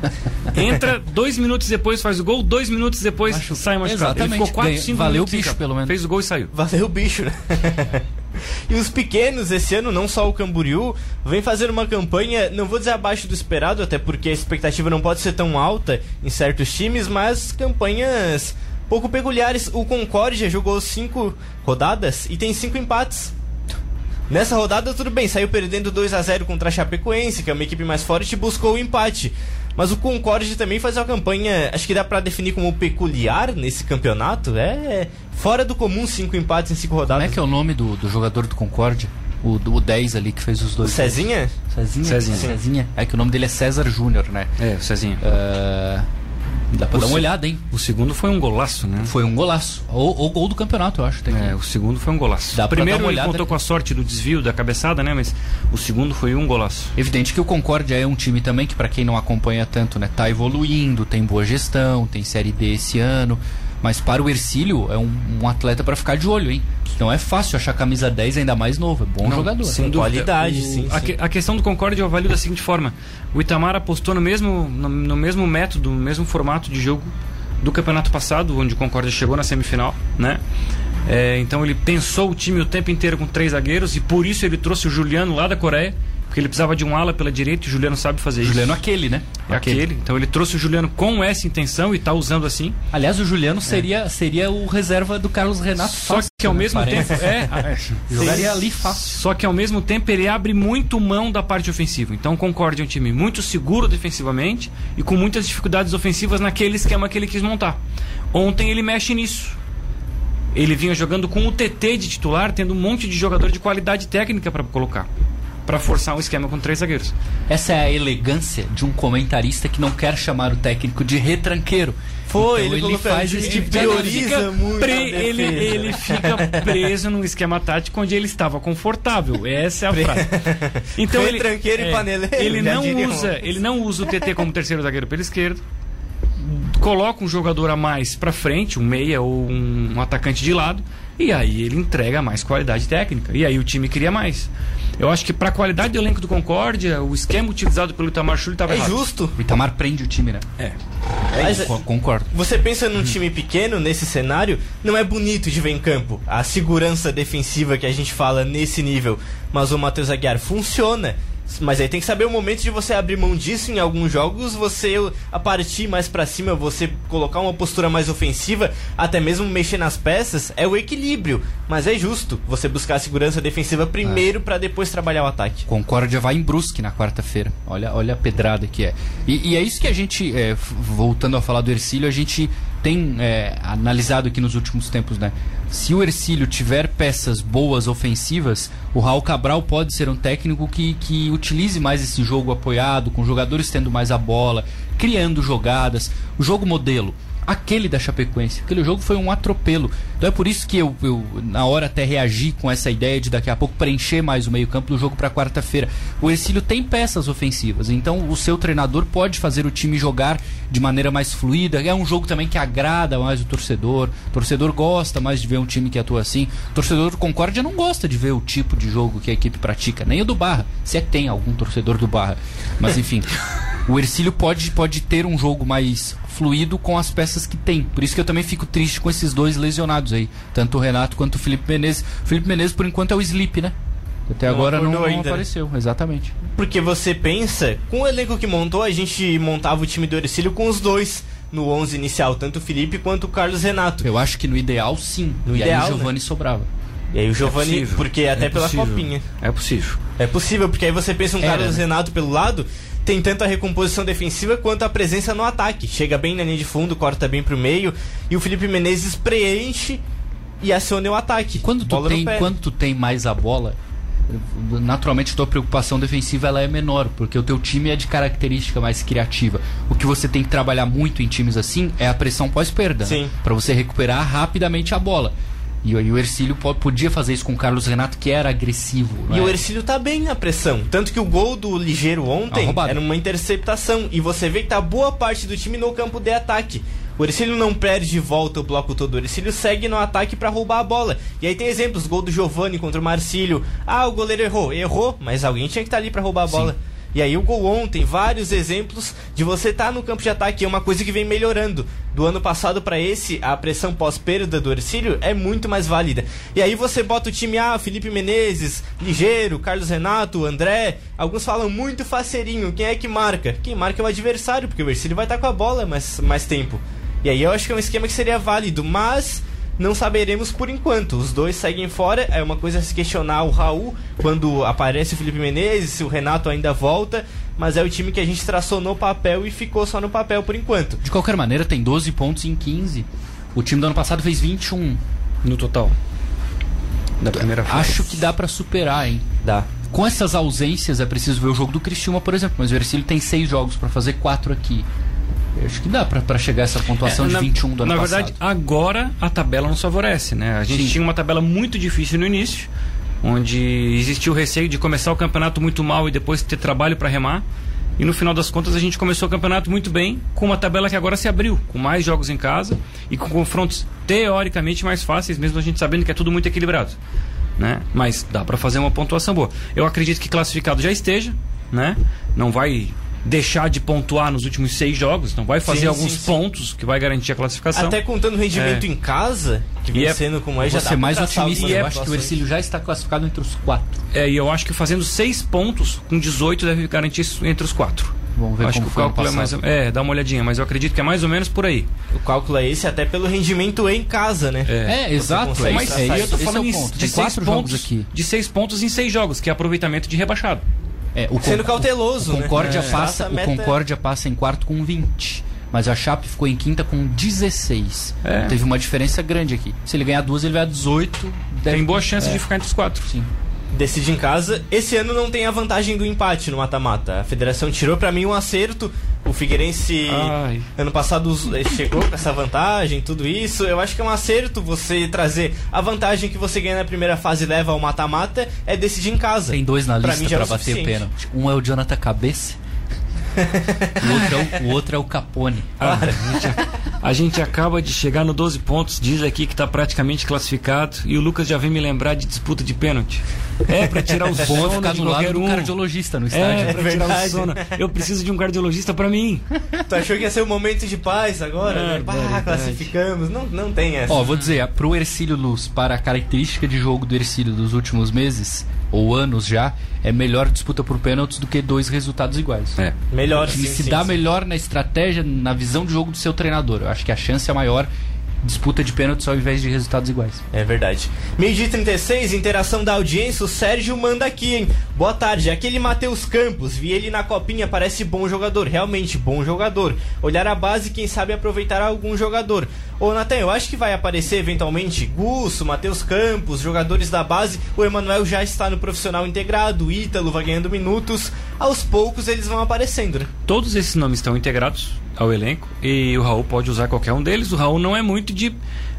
Entra, dois minutos depois faz o gol, dois minutos depois Machuca. sai machucado. Ele Exatamente. ficou 4, Ganha- 5 valeu minutos o bicho, campo. pelo menos. Fez o gol e saiu. Valeu o bicho, né? e os pequenos, esse ano, não só o Camboriú, vem fazer uma campanha, não vou dizer abaixo do esperado, até porque a expectativa não pode ser tão alta em certos times, mas campanhas pouco peculiares. O Concórdia jogou cinco rodadas e tem cinco empates. Nessa rodada, tudo bem, saiu perdendo 2 a 0 contra a Chapecoense, que é uma equipe mais forte, e buscou o empate. Mas o Concorde também faz uma campanha, acho que dá pra definir como peculiar nesse campeonato. É fora do comum, cinco empates em cinco Como rodadas. é que é o nome do, do jogador do Concorde? O, do- o 10 ali que fez os O dois. Cezinha? Cezinha? Cezinha. Cezinha. É que o nome dele é César Júnior, né? É, Cezinha. Ah, dá pra O dar uma olhada, hein? O segundo foi um golaço, né? Foi um golaço. Ou, ou gol do campeonato, eu acho. Tem É, o segundo foi um golaço. Dá o pra primeiro dar uma ele olhada. contou com a sorte do desvio da cabeçada, né? Mas o segundo foi um golaço. Evidente que o Concórdia é um time também que, pra quem não acompanha tanto, né, tá evoluindo, tem boa gestão, tem Série D esse ano. Mas para o Ercílio é um, um atleta para ficar de olho, hein? Não é fácil achar camisa 10 ainda mais novo. É bom Não, jogador. sem qualidade, O- sim, A, sim. a questão do Concorde eu avalio da seguinte forma: o Itamar apostou no mesmo, no, no mesmo método, no mesmo formato de jogo do campeonato passado, onde o Concórdia chegou na semifinal, né? É, então ele pensou o time o tempo inteiro com três zagueiros e por isso ele trouxe o Juliano lá da Coreia, porque ele precisava de um ala pela direita e o Juliano sabe fazer isso. Juliano aquele, né? é aquele. Então ele trouxe o Juliano com essa intenção e tá usando assim. Aliás, o Juliano seria, seria o reserva do Carlos Renato. Só fácil, que ao né? mesmo Parece. tempo. É, é, Jogaria ali fácil. Só que ao mesmo tempo ele abre muito mão da parte ofensiva. Então Concorde é um time muito seguro defensivamente e com muitas dificuldades ofensivas naquele esquema que ele quis montar. Ontem ele mexe nisso. Ele vinha jogando com o TT de titular, tendo um monte de jogador de qualidade técnica para colocar. Para forçar um esquema com três zagueiros. Essa é a elegância de um comentarista que não quer chamar o técnico de retranqueiro. Foi, Então ele colocou faz ele esse tipo de prioriza muito Pre- ele, ele fica preso num esquema tático onde ele estava confortável. Essa é a frase. Então ele, Retranqueiro e paneleiro, ele não usa, ele não usa o TT como terceiro zagueiro pela esquerda. Coloca um jogador a mais pra frente, um meia ou um, um atacante de lado, e aí ele entrega mais qualidade técnica. E aí o time cria mais. Eu acho que pra qualidade do elenco do Concórdia, o esquema utilizado pelo Itamar Schulli estava É errado. justo. O Itamar prende o time, né? É. Mas, Co- Concordo. Você pensa num time pequeno, nesse cenário, não é bonito de ver em campo. A segurança defensiva que a gente fala nesse nível. Mas o Matheus Aguiar funciona. Mas aí tem que saber o momento de você abrir mão disso em alguns jogos, você a partir mais pra cima, você colocar uma postura mais ofensiva, até mesmo mexer nas peças, é o equilíbrio. Mas é justo você buscar a segurança defensiva primeiro pra depois trabalhar o ataque. Concórdia vai em Brusque na quarta-feira. Olha, olha a pedrada que é. E, e é isso que a gente, é, voltando a falar do Ercílio, a gente tem é, analisado aqui nos últimos tempos, né? Se o Ercílio tiver peças boas ofensivas, o Raul Cabral pode ser um técnico que, que utilize mais esse jogo apoiado, com jogadores tendo mais a bola, criando jogadas. O jogo modelo. Aquele da Chapecoense. Aquele jogo foi um atropelo. Então é por isso que eu, eu, na hora, até reagi com essa ideia de daqui a pouco preencher mais o meio-campo do jogo para quarta-feira. O Ercílio tem peças ofensivas, então o seu treinador pode fazer o time jogar de maneira mais fluida. É um jogo também que agrada mais o torcedor. O torcedor gosta mais de ver um time que atua assim. O torcedor do Concórdia não gosta de ver o tipo de jogo que a equipe pratica, nem o do Barra, se é que tem algum torcedor do Barra. Mas enfim, o Ercílio pode, pode ter um jogo mais fluido com as peças que tem. Por isso que eu também fico triste com esses dois lesionados aí, tanto o Renato quanto o Felipe Menezes. O Felipe Menezes, por enquanto, é o sleep, né? Até Não agora não, não né? apareceu, exatamente. Porque você pensa, com o elenco que montou, a gente montava o time do Ercílio com os dois no 11 inicial, tanto o Felipe quanto o Carlos Renato. Eu acho que no ideal, sim. No e ideal, aí né? o Giovani sobrava. E aí o Giovani, possível, porque até é pela copinha. É possível. É possível, porque aí você pensa um Era, Carlos né? Renato pelo lado, tem tanto a recomposição defensiva quanto a presença no ataque. Chega bem na linha de fundo, corta bem pro meio, e o Felipe Menezes preenche e aciona o ataque. Quando tu, tem, quando tu tem mais a bola, naturalmente a tua preocupação defensiva ela é menor, porque o teu time é de característica mais criativa. O que você tem que trabalhar muito em times assim é a pressão pós-perda, Sim. para você recuperar rapidamente a bola. E, aí o Ercílio po- podia fazer isso com o Carlos Renato, que era agressivo. E né? o Ercílio tá bem na pressão. Tanto que o gol do Ligeiro ontem roubado. era uma interceptação. E você vê que tá boa parte do time no campo de ataque. O Ercílio não perde de volta o bloco todo. O Ercílio segue no ataque pra roubar a bola. E aí tem exemplos: gol do Giovani contra o Marcílio. Ah, o goleiro errou. Errou, mas alguém tinha que estar ali pra roubar a bola. E aí o gol ontem, vários exemplos de você estar no campo de ataque, é uma coisa que vem melhorando. Do ano passado pra esse, a pressão pós-perda do Ercílio é muito mais válida. E aí você bota o time, ah, Felipe Menezes, Ligeiro, Carlos Renato, André, alguns falam muito faceirinho, quem é que marca? Quem marca é o adversário, porque o Ercílio vai estar com a bola mais, mais tempo. E aí eu acho que é um esquema que seria válido, mas não saberemos por enquanto. Os dois seguem fora. É uma coisa a se questionar o Raul quando aparece o Felipe Menezes, se o Renato ainda volta. Mas é o time que a gente traçou no papel e ficou só no papel por enquanto. De qualquer maneira, tem 12 pontos em 15. O time do ano passado fez 21. No total. Da primeira fase. Acho que dá pra superar, hein? Dá. Com essas ausências, é preciso ver o jogo do Criciúma, por exemplo. Mas o Ercílio tem seis jogos pra fazer quatro aqui. Eu acho que dá pra, pra chegar a essa pontuação É, de na, 21 do ano Na passado. verdade, agora a tabela nos favorece, né? A gente Sim. tinha uma tabela muito difícil no início, onde existiu o receio de começar o campeonato muito mal e depois ter trabalho para remar. E no final das contas a gente começou o campeonato muito bem, com uma tabela que agora se abriu, com mais jogos em casa e com confrontos teoricamente mais fáceis, mesmo a gente sabendo que é tudo muito equilibrado. Né? Mas dá para fazer uma pontuação boa. Eu acredito que classificado já esteja, né? Não vai deixar de pontuar nos últimos seis jogos, não vai fazer Sim, alguns sim, sim. pontos que vai garantir a classificação. Até contando o rendimento É. em casa, que vem E é- sendo como é, já dá ser mais otimista. Eu acho que o. Ercílio já está classificado entre os quatro. É, e eu acho que fazendo seis pontos com 18 deve garantir isso entre os quatro. Vamos ver acho como que o cálculo é mais. É, dá uma olhadinha, mas eu acredito que é mais ou menos por aí. O cálculo é esse, até pelo rendimento em casa, né? É, exato. consegue É, Mas isso- traçar é, eu tô falando é de Tem seis pontos aqui. De seis pontos em seis jogos, que é aproveitamento de rebaixado. É, o Sendo Con- cauteloso, o né? Concórdia É. passa, o meta- Concórdia passa em quarto com 20. Mas a Chape ficou em quinta com 16. É. Teve uma diferença grande aqui. Se ele ganhar duas, ele vai a 18. deve- Tem boa chance é, de ficar entre os quatro. Sim. Decide em casa. Esse ano não tem a vantagem do empate no mata-mata. A federação tirou pra mim um acerto. O Figueirense Ai. ano passado eh, chegou com essa vantagem, tudo isso. Eu acho que é um acerto você trazer a vantagem que você ganha na primeira fase e leva ao mata-mata é decidir em casa. Tem dois na lista era o bater o pênalti. Um é o Jonathan Cabeça. o, outro é o, o outro é o Capone. Ah, a, gente, a gente acaba de chegar no 12 pontos, diz aqui que está praticamente classificado e o Lucas já vem me lembrar de disputa de pênalti. É pra tirar o é sono ficar de do lado qualquer do um. cardiologista no É, estádio. pra tirar verdade. o sono. Eu preciso de um cardiologista pra mim. Tu achou que ia ser um momento de paz agora? É, né? Classificamos. Não, não tem essa. Ó, vou dizer, pro Ercílio Luz, para a característica de jogo do Ercílio dos últimos meses, ou anos já, é melhor disputa por pênaltis do que dois resultados iguais. É. Melhor sim, se sim, dá sim. melhor na estratégia, na visão de jogo do seu treinador. Eu acho que a chance é maior disputa de pênaltis ao invés de resultados iguais. É verdade. Meio-dia e 36, interação da audiência. O Sérgio manda aqui, hein? Boa tarde. Aquele Matheus Campos, vi ele na copinha, parece bom jogador. Realmente bom jogador. Olhar a base, quem sabe aproveitar algum jogador. Ô, Natan, eu acho que vai aparecer eventualmente Gusso, Matheus Campos, jogadores da base. O Emanuel já está no profissional integrado, o Ítalo vai ganhando minutos. Aos poucos eles vão aparecendo, né? Todos esses nomes estão integrados ao elenco e o Raul pode usar qualquer um deles. O Raul não é muito de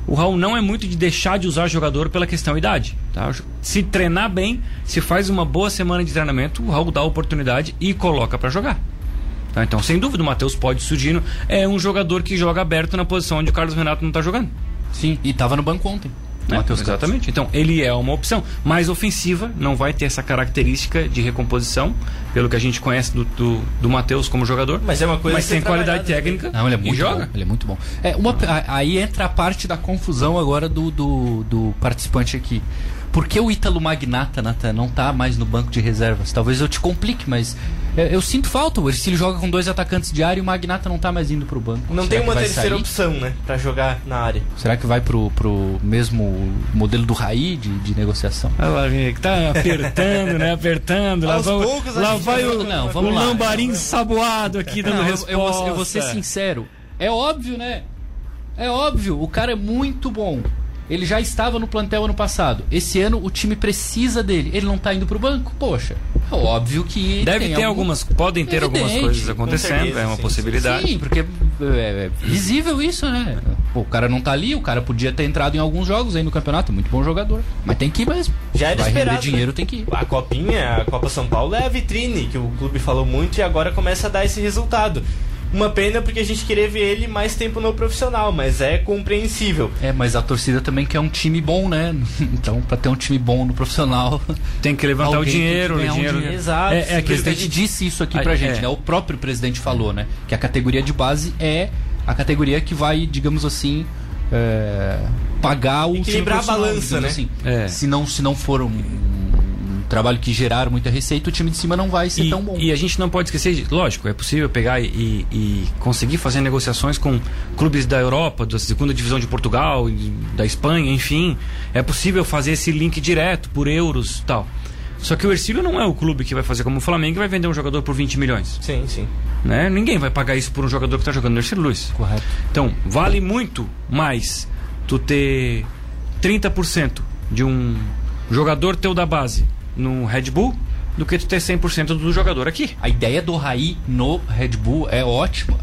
o Raul não é muito de deixar de usar jogador pela questão idade. Tá? Se treinar bem, se faz uma boa semana de treinamento, o Raul dá a oportunidade e coloca pra jogar. Tá? Então, sem dúvida, o Matheus pode surgindo. É um jogador que joga aberto na posição onde o Carlos Renato não tá jogando. Sim, e tava no banco ontem. Né? Matheus Campos. Exatamente. Então, ele é uma opção mais ofensiva, não vai ter essa característica de recomposição, pelo que a gente conhece do, do, do Matheus como jogador. Mas é uma coisa Mas tem qualidade trabalhada, né? técnica Não, ele é e muito joga. bom. Ele é muito bom. É, uma, aí entra a parte da confusão agora do, do, do participante aqui. Por que o Ítalo Magnata, Nathan, não tá mais no banco de reservas? Talvez eu te complique, mas é, eu sinto falta. O Ercílio joga com dois atacantes de área e o Magnata não tá mais indo pro banco. Não Será tem uma terceira sair? opção, né? Pra jogar na área. Será que vai pro, pro mesmo modelo do Raí de, de negociação? Olha lá, vem, que tá apertando, né? Apertando. Lá vai, poucos lá vai o. Não, o vamos lá. lambarim saboado aqui dando Não, eu, resposta. eu vou, eu vou ser sincero. É óbvio, né? É óbvio. O cara é muito bom. Ele já estava no plantel ano passado. Esse ano o time precisa dele. Ele não tá indo pro banco? Poxa, é óbvio que. Deve tem ter algum- algumas, podem ter algumas Evidente, coisas com acontecendo, certeza, é uma sim, possibilidade. Sim, porque é, é visível isso, né? Pô, o cara não tá ali, o cara podia ter entrado em alguns jogos aí no campeonato, muito bom jogador. Mas tem que ir mesmo. Já era Vai esperado, render dinheiro, né? tem que ir. A Copinha, a Copa São Paulo é a vitrine que o clube falou muito e agora começa a dar esse resultado. Uma pena porque a gente queria ver ele mais tempo no profissional, mas é compreensível. É, mas a torcida também quer um time bom, né? Então, pra ter um time bom no profissional, Tem que levantar Alguém o dinheiro, o um dinheiro. dinheiro. Exato. É, é o presidente disse isso aqui pra Ah, gente, é. né? O próprio presidente falou, né? Que a categoria de base é a categoria que vai, digamos assim, é, pagar o time Equilibrar a balança, né? Assim. É. Se, não, se não for um, um trabalho que gerar muita receita, o time de cima não vai ser E, tão bom. e a gente não pode esquecer, de, lógico, é possível pegar e, e- conseguir fazer negociações com clubes da Europa, da segunda divisão de Portugal, da Espanha, enfim. É possível fazer esse link direto por euros tal. Só que o Ercílio não é o clube que vai fazer como o Flamengo e vai vender um jogador por 20 milhões. Sim, sim. Né? Ninguém vai pagar isso por um jogador que está jogando no Ercílio Luiz. Correto. Então, vale muito mais tu ter 30% de um jogador teu da base no Red Bull do que tu ter 100% do jogador aqui. A ideia do Raí no Red Bull é ótima.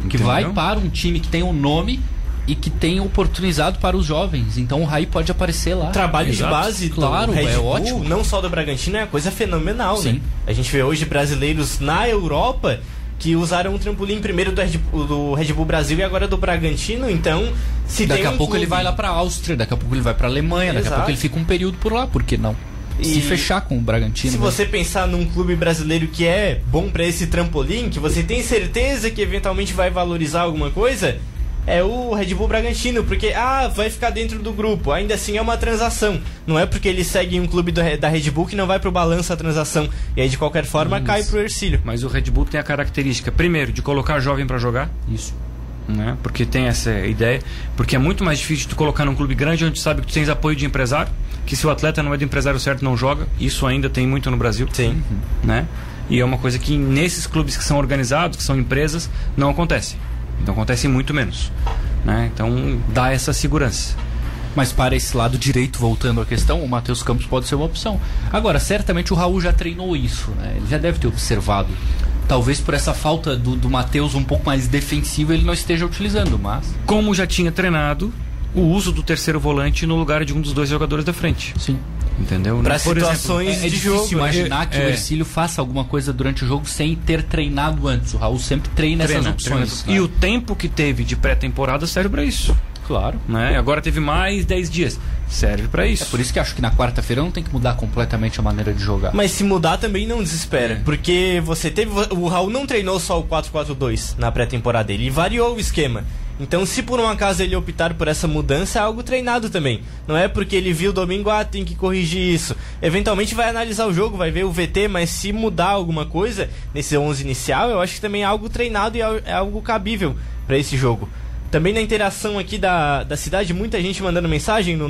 Que Entendeu? vai para um time que tem um nome e que tem oportunizado para os jovens. Então o Raí pode aparecer lá. Trabalho Exato. de base claro, do Red é Bull, ótimo. não só do Bragantino, é uma coisa fenomenal, Sim. né? A gente vê hoje brasileiros na Europa que usaram um trampolim primeiro do Red, Bull, do Red Bull Brasil e agora do Bragantino, então se Daqui tem a um pouco ele clube- vai lá para a Áustria, daqui a pouco ele vai para a Alemanha, daqui a Exato. pouco ele fica um período por lá, por que não? Se E- fechar com o Bragantino. Se né? você pensar num clube brasileiro que é bom pra esse trampolim, que você tem certeza que eventualmente vai valorizar alguma coisa, é o Red Bull Bragantino, porque ah, vai ficar dentro do grupo. Ainda assim é uma transação. Não é porque ele segue um clube do da Red Bull que não vai pro balanço a transação. E aí de qualquer forma cai pro Ercílio. Mas o Red Bull tem a característica, primeiro, de colocar jovem para jogar, Isso. né? Porque tem essa ideia. Porque é muito mais difícil tu colocar num clube grande onde tu sabe que tu tens apoio de empresário, que se o atleta não é do empresário certo não joga. Isso ainda tem muito no Brasil. Sim. Né? E é uma coisa que nesses clubes que são organizados, que são empresas, não acontece. Então acontece muito menos. Né? Então dá essa segurança. Mas para esse lado direito, voltando à questão, o Matheus Campos pode ser uma opção. Agora, certamente o Raul já treinou isso, né? Ele já deve ter observado. Talvez por essa falta do, do Matheus um pouco mais defensivo ele não esteja utilizando, mas. Como já tinha treinado o uso do terceiro volante no lugar de um dos dois jogadores da frente. Sim. Entendeu? Por situações É, é de difícil jogo. né? imaginar que É. o Ercílio faça alguma coisa durante o jogo sem ter treinado antes. O Raul sempre treina, Treina, essas opções. treina. E o tempo que teve de pré-temporada serve para isso. Claro. Né? Agora teve mais 10 dias. Serve para isso. É por isso que acho que na quarta-feira não tem que mudar completamente a maneira de jogar. Mas se mudar também não desespera. É. Porque você teve. O Raul não treinou só o 4-4-2 na pré-temporada dele, ele variou o esquema. Então, se por um acaso ele optar por essa mudança, é algo treinado também. Não é porque ele viu domingo, ah, tem que corrigir isso. Eventualmente vai analisar o jogo, vai ver o VT, mas se mudar alguma coisa nesse 11 inicial, eu acho que também é algo treinado e é é algo cabível para esse jogo. Também na interação aqui da, da cidade, muita gente mandando mensagem no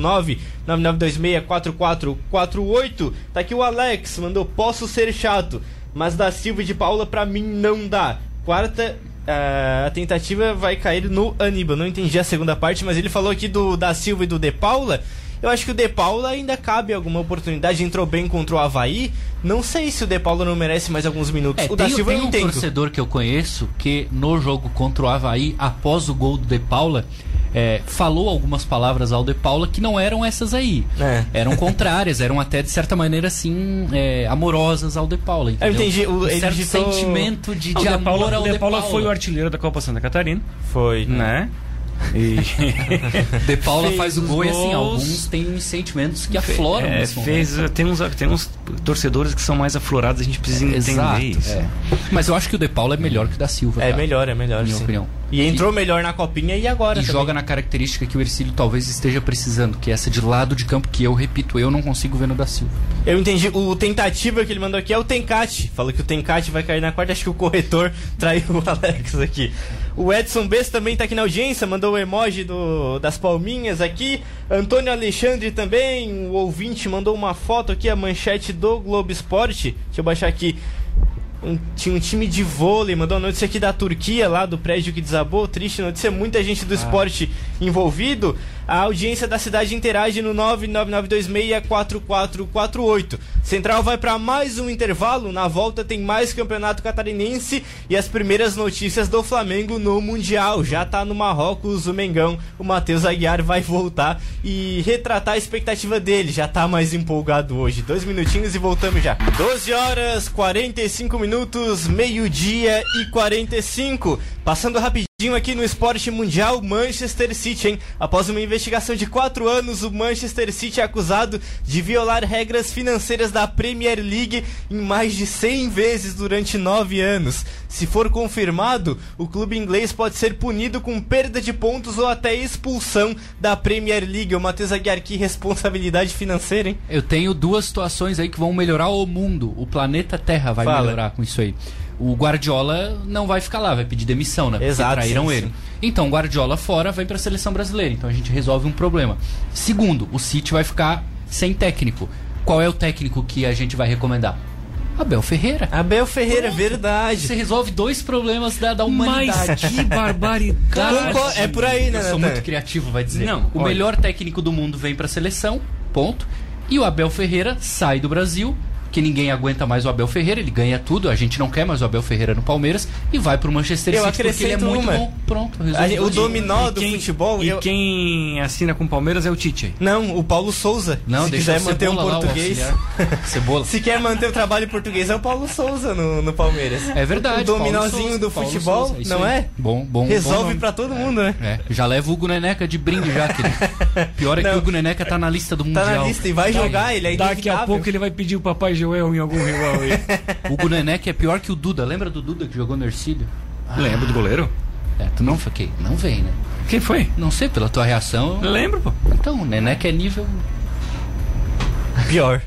999264448. Tá aqui o Alex, mandou: Posso ser chato, mas da Silva e de Paula pra mim não dá. Quarta, a tentativa vai cair no Aníbal. Não entendi a segunda parte, mas ele falou aqui do da Silva e do De Paula. Eu acho que o De Paula ainda cabe alguma oportunidade. Entrou bem contra o Havaí. Não sei se o De Paula não merece mais alguns minutos. É, o da tem, Silva tem eu um entendo. torcedor que eu conheço que no jogo contra o Havaí, após o gol do De Paula, é, falou algumas palavras ao De Paula que não eram essas aí. É. Eram contrárias, eram até de certa maneira assim, é, amorosas ao De Paula. Eu entendeu? entendi, o- um certo sentimento de, de De amor Paula, ao o De De Paula Paula. foi o artilheiro da Copa Santa Catarina, Foi. né? E De Paula Fez faz o gol e assim, alguns têm sentimentos que afloram é, fez, tem, uns, tem uns torcedores que são mais aflorados, a gente precisa entender Exato, isso. é. Mas eu acho que o De Paula é melhor que o da Silva. É cara, melhor, é melhor. na minha sim. opinião. E entrou melhor na copinha e agora E também. joga na característica que o Ercílio talvez esteja precisando, que é essa de lado de campo, que eu repito, eu não consigo ver no da Silva. Eu entendi. O tentativa que ele mandou aqui é o Tencate. Falou que o Tencate vai cair na quarta. Acho que o corretor traiu o Alex aqui. O Edson Bess também tá aqui na audiência. Mandou o emoji do, das palminhas aqui. Antônio Alexandre também. O ouvinte mandou uma foto aqui, a manchete do Globo Esporte. Deixa eu baixar aqui. Um- tinha um time de vôlei, mandou uma notícia aqui da Turquia, lá do prédio que desabou. Triste notícia, muita gente do esporte envolvido. A audiência da cidade interage no 999264448. Central vai para mais um intervalo. Na volta tem mais campeonato catarinense e as primeiras notícias do Flamengo no Mundial. Já tá no Marrocos o Mengão. O Matheus Aguiar vai voltar e retratar a expectativa dele. Já tá mais empolgado hoje. Dois minutinhos e voltamos já. 12 horas 45 minutos, meio-dia e 45. Passando rapidinho aqui no esporte mundial, Manchester City, hein? Após uma investigação de quatro anos, o Manchester City é acusado de violar regras financeiras da Premier League em mais de 100 vezes durante nove anos. Se for confirmado, o clube inglês pode ser punido com perda de pontos ou até expulsão da Premier League. O Matheus Aguiar, que responsabilidade financeira, hein? Eu tenho duas situações aí que vão melhorar o mundo. O planeta Terra vai Fala. melhorar com isso aí. O Guardiola não vai ficar lá, vai pedir demissão, né? Porque Exato, traíram sim, ele. sim. Então, Guardiola fora vai pra seleção brasileira. Então a gente resolve um problema. Segundo, o City vai ficar sem técnico. Qual é o técnico que a gente vai recomendar? Abel Ferreira. Abel Ferreira, Você verdade. resolve dois problemas da, da humanidade. Mas que barbaridade. É por aí, né, Eu sou muito criativo, vai dizer. Não, o olha. melhor técnico do mundo vem pra seleção, ponto. E o Abel Ferreira sai do Brasil. Porque ninguém aguenta mais o Abel Ferreira, ele ganha tudo, a gente não quer mais o Abel Ferreira no Palmeiras e vai pro Manchester Eu City porque ele é muito uma. bom. Pronto, gente- o dominó E do quem- futebol. E eu- quem assina com o Palmeiras é o Tite aí. Não, o Paulo Souza. Não, se deixa quiser manter um português. Cebola. Se quer manter o trabalho português, é o Paulo Souza no, no Palmeiras. É verdade. O dominózinho Souza, do Paulo futebol, Souza, isso não aí. é? Bom, bom. bom Resolve nome. pra todo mundo, né? É, já leva o Hugo Neneca de brinde já, querido. Pior é que Não. o Hugo Neneca tá na lista do Tá Mundial. na lista e vai jogar, ele é Daqui a pouco ele vai pedir o Papai Joel em algum rival aí. O Hugo Neneca é pior que o Duda. Lembra do Duda que jogou no Ercílio? Lembra do goleiro? É, tu não fiquei. Não vem, né? Quem foi? Não sei, pela tua reação. Lembro, pô. Então, o Neneca é nível. Pior.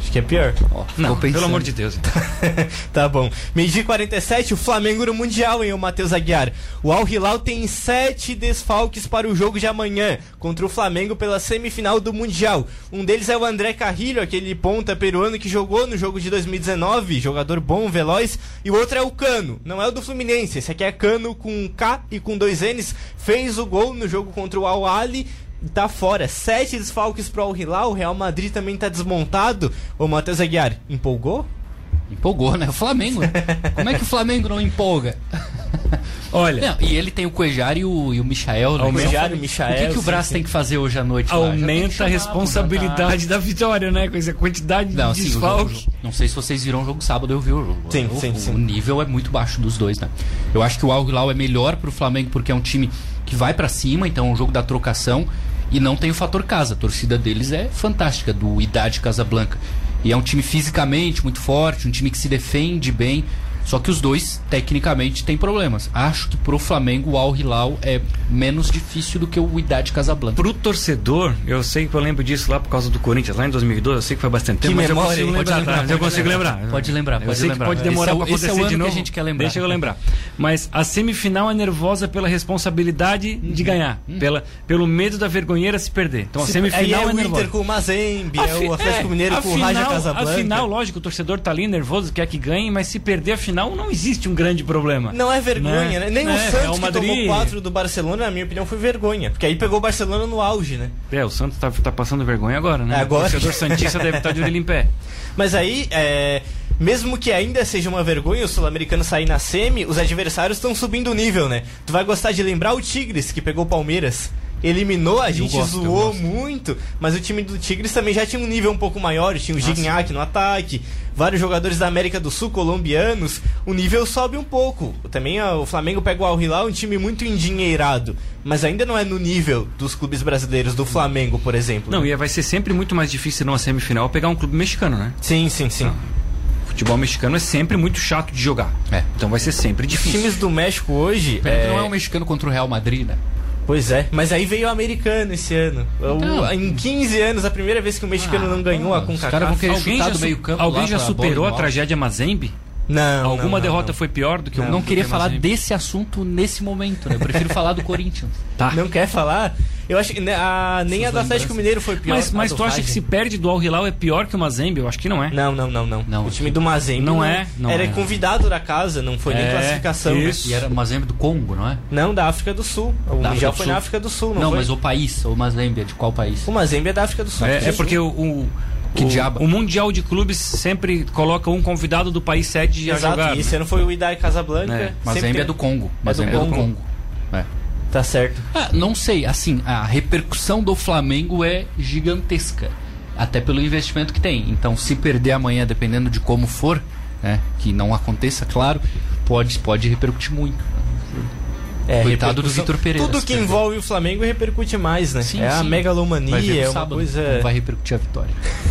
Acho que é pior. Ó, Não, pelo amor de Deus. então. tá bom. Meio-dia e 47, o Flamengo no Mundial, hein, o Matheus Aguiar. O Al Hilal tem sete desfalques para o jogo de amanhã, contra o Flamengo pela semifinal do Mundial. Um deles é o André Carrilho, aquele ponta peruano que jogou no jogo de 2019, jogador bom, veloz. E o outro é o Cano, não é o do Fluminense, esse aqui é Cano com K e com dois N's. Fez o gol no jogo contra o Al Ali tá fora. Sete desfalques pro Al Hilal, o Real Madrid também tá desmontado. Ô Matheus Aguiar, empolgou? Empolgou, né? O Flamengo. né? Como é que o Flamengo não empolga? Olha, Não, e ele tem o Cuejar e o, e o Michael. Né? Aumenta- Então, Cuejar e o Michael, O que, que o Brás sim. tem que fazer hoje à noite? aumenta a responsabilidade da vitória, né? Com essa quantidade Não, de sim, o jogo- desfalque. não sei se vocês viram o jogo sábado, eu vi o jogo. Sim, o, sim, o sim. nível é muito baixo dos dois, né? Eu acho que o Al Hilal é melhor pro Flamengo porque é um time que vai pra cima, então é um jogo da trocação e não tem o fator casa. A torcida deles é fantástica, do Idade Casablanca. E é um time fisicamente muito forte, um time que se defende bem. Só que os dois, tecnicamente, têm problemas. Acho que pro Flamengo o Al Hilal é menos difícil do que o Idade Casablanca. Pro torcedor, eu sei que eu lembro disso lá por causa do Corinthians, lá em 2012, eu sei que foi bastante tempo, mas memória, eu consigo Pode lembrar, lembrar, tá? eu pode consigo lembrar. lembrar. Pode lembrar, Eu pode sei lembrar. que pode demorar Esse é o- pra esse é o acontecer ano de que novo. a gente quer lembrar. Deixa eu lembrar. Mas a semifinal é nervosa pela responsabilidade de ganhar, pela, pelo medo da vergonheira se perder. Então a Se- semifinal aí é é, o nervosa. Inter com o Mazembe, é o Atlético é, Mineiro com o Raja Casablanca. Afinal, lógico, o torcedor tá ali nervoso, quer que ganhe, mas se perder a final, não existe um grande problema. Não é vergonha, né? Né? Nem É, o Santos Real que Madrid- tomou 4 do Barcelona, na minha opinião, foi vergonha. Porque aí pegou o Barcelona no auge, né? É, o Santos tá, tá passando vergonha agora, né? É, agora. O torcedor Santista deve estar de orelha em pé. Mas aí, é, mesmo que ainda seja uma vergonha o Sul-Americano sair na semi, os adversários estão subindo o nível, né? Tu vai gostar de lembrar o Tigres, que pegou o Palmeiras. Eliminou, a gente gosto, zoou muito, mas o time do Tigres também já tinha um nível um pouco maior, tinha o Gignac no ataque, vários jogadores da América do Sul, colombianos, o nível sobe um pouco. Também ó, o Flamengo pega o Al Hilal, um time muito endinheirado, mas ainda não é no nível dos clubes brasileiros, do Flamengo, por exemplo. Não, né? e vai ser sempre muito mais difícil numa semifinal pegar um clube mexicano, né? Sim, sim, sim. Não. Futebol mexicano é sempre muito chato de jogar. É. Então vai ser sempre Os difícil. times do México hoje. É, não é um mexicano contra o Real Madrid, né? Pois é, mas aí veio o americano esse ano. O- Então. em 15 anos, a primeira vez que o mexicano não ganhou a CONCACAF. Alguém já, do su- meio-campo alguém já superou a no tragédia Mazembe? Não, Alguma não, não, derrota não. foi pior do que o Não queria falar Mazembe? desse assunto nesse momento, né? Eu prefiro falar do Corinthians. Tá. Não quer falar? Eu acho que né, a, nem a do Atlético. Mineiro foi pior. Mas, mas tu acha que se perde do Al Hilal é pior que o Mazembe? Eu acho que não é. Não, não, não, não. Não, o time do Mazembe Não é, não era é. convidado da casa, não foi nem É, classificação. né? isso. E era Mazembe do Congo, não é? Não, da África do Sul. O Da Mundial foi Sul. na África do Sul, não, Não, foi? mas o país, o Mazembe é de qual país? O Mazembe é da África do Sul. É, é porque o, o, Que o, diabo. o Mundial de Clubes sempre coloca um convidado do país sede a Exato, jogar. e esse né? ano foi o Idai Casablanca. É, sempre Mazembe tem- é do Congo. Mazembe é do do Congo. Congo. É. Tá certo. Ah, não sei, assim, a repercussão do Flamengo é gigantesca. Até pelo investimento que tem. Então, se perder amanhã, dependendo de como for, né, que não aconteça, claro, pode, pode repercutir muito. É, Coitado do Vitor Pereira, Tudo que envolve o Flamengo repercute mais, né? Sim, é a sim. megalomania, Vai ver no é uma sábado, coisa. não vai repercutir a vitória.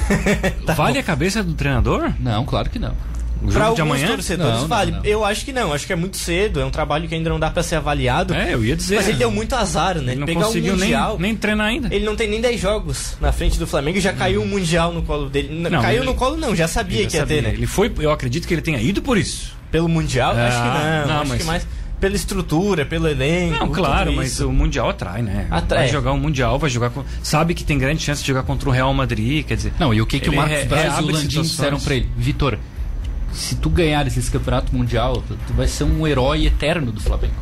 Tá Vale a cabeça do treinador? Não, claro que não. O Pra alguns de amanhã? torcedores Não, não, vale. não. Eu acho que não, acho que é muito cedo, é um trabalho que ainda não dá pra ser avaliado. É, eu ia dizer. Mas ele deu muito azar, né? Ele não Pegar um conseguiu nem, mundial. nem treinar ainda. Ele não tem nem 10 jogos na frente do Flamengo e já caiu um mundial no colo dele. Não, caiu ele- no colo não, já sabia Ele que ia sabia. ter, né? Ele foi, eu acredito que ele tenha ido por isso. Pelo mundial, Ah, acho que não. não, acho mas- que mais pela estrutura, pelo elenco. Não, claro, mas o Mundial atrai, né? Atrai. Vai jogar o Mundial, vai jogar com. Sabe que tem grande chance de jogar contra o Real Madrid, quer dizer. Não, e o que, que o Marcos Braz e o Landim disseram pra ele? Vitor, se tu ganhar esse campeonato mundial, tu, tu vai ser um herói eterno do Flamengo.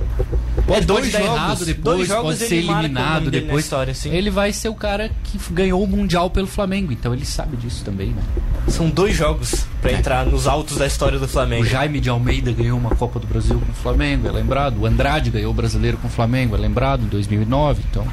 Pode, É, dois pode jogos, errado dois depois, jogos pode ser o eliminado depois. história. Ele vai ser o cara que ganhou o mundial pelo Flamengo, então ele sabe disso também, né? São dois jogos pra entrar nos altos da história do O Flamengo. Jaime de Almeida ganhou uma Copa do Brasil com o Flamengo, é lembrado. O Andrade ganhou o Brasileiro com o Flamengo, é lembrado, em 2009. Então,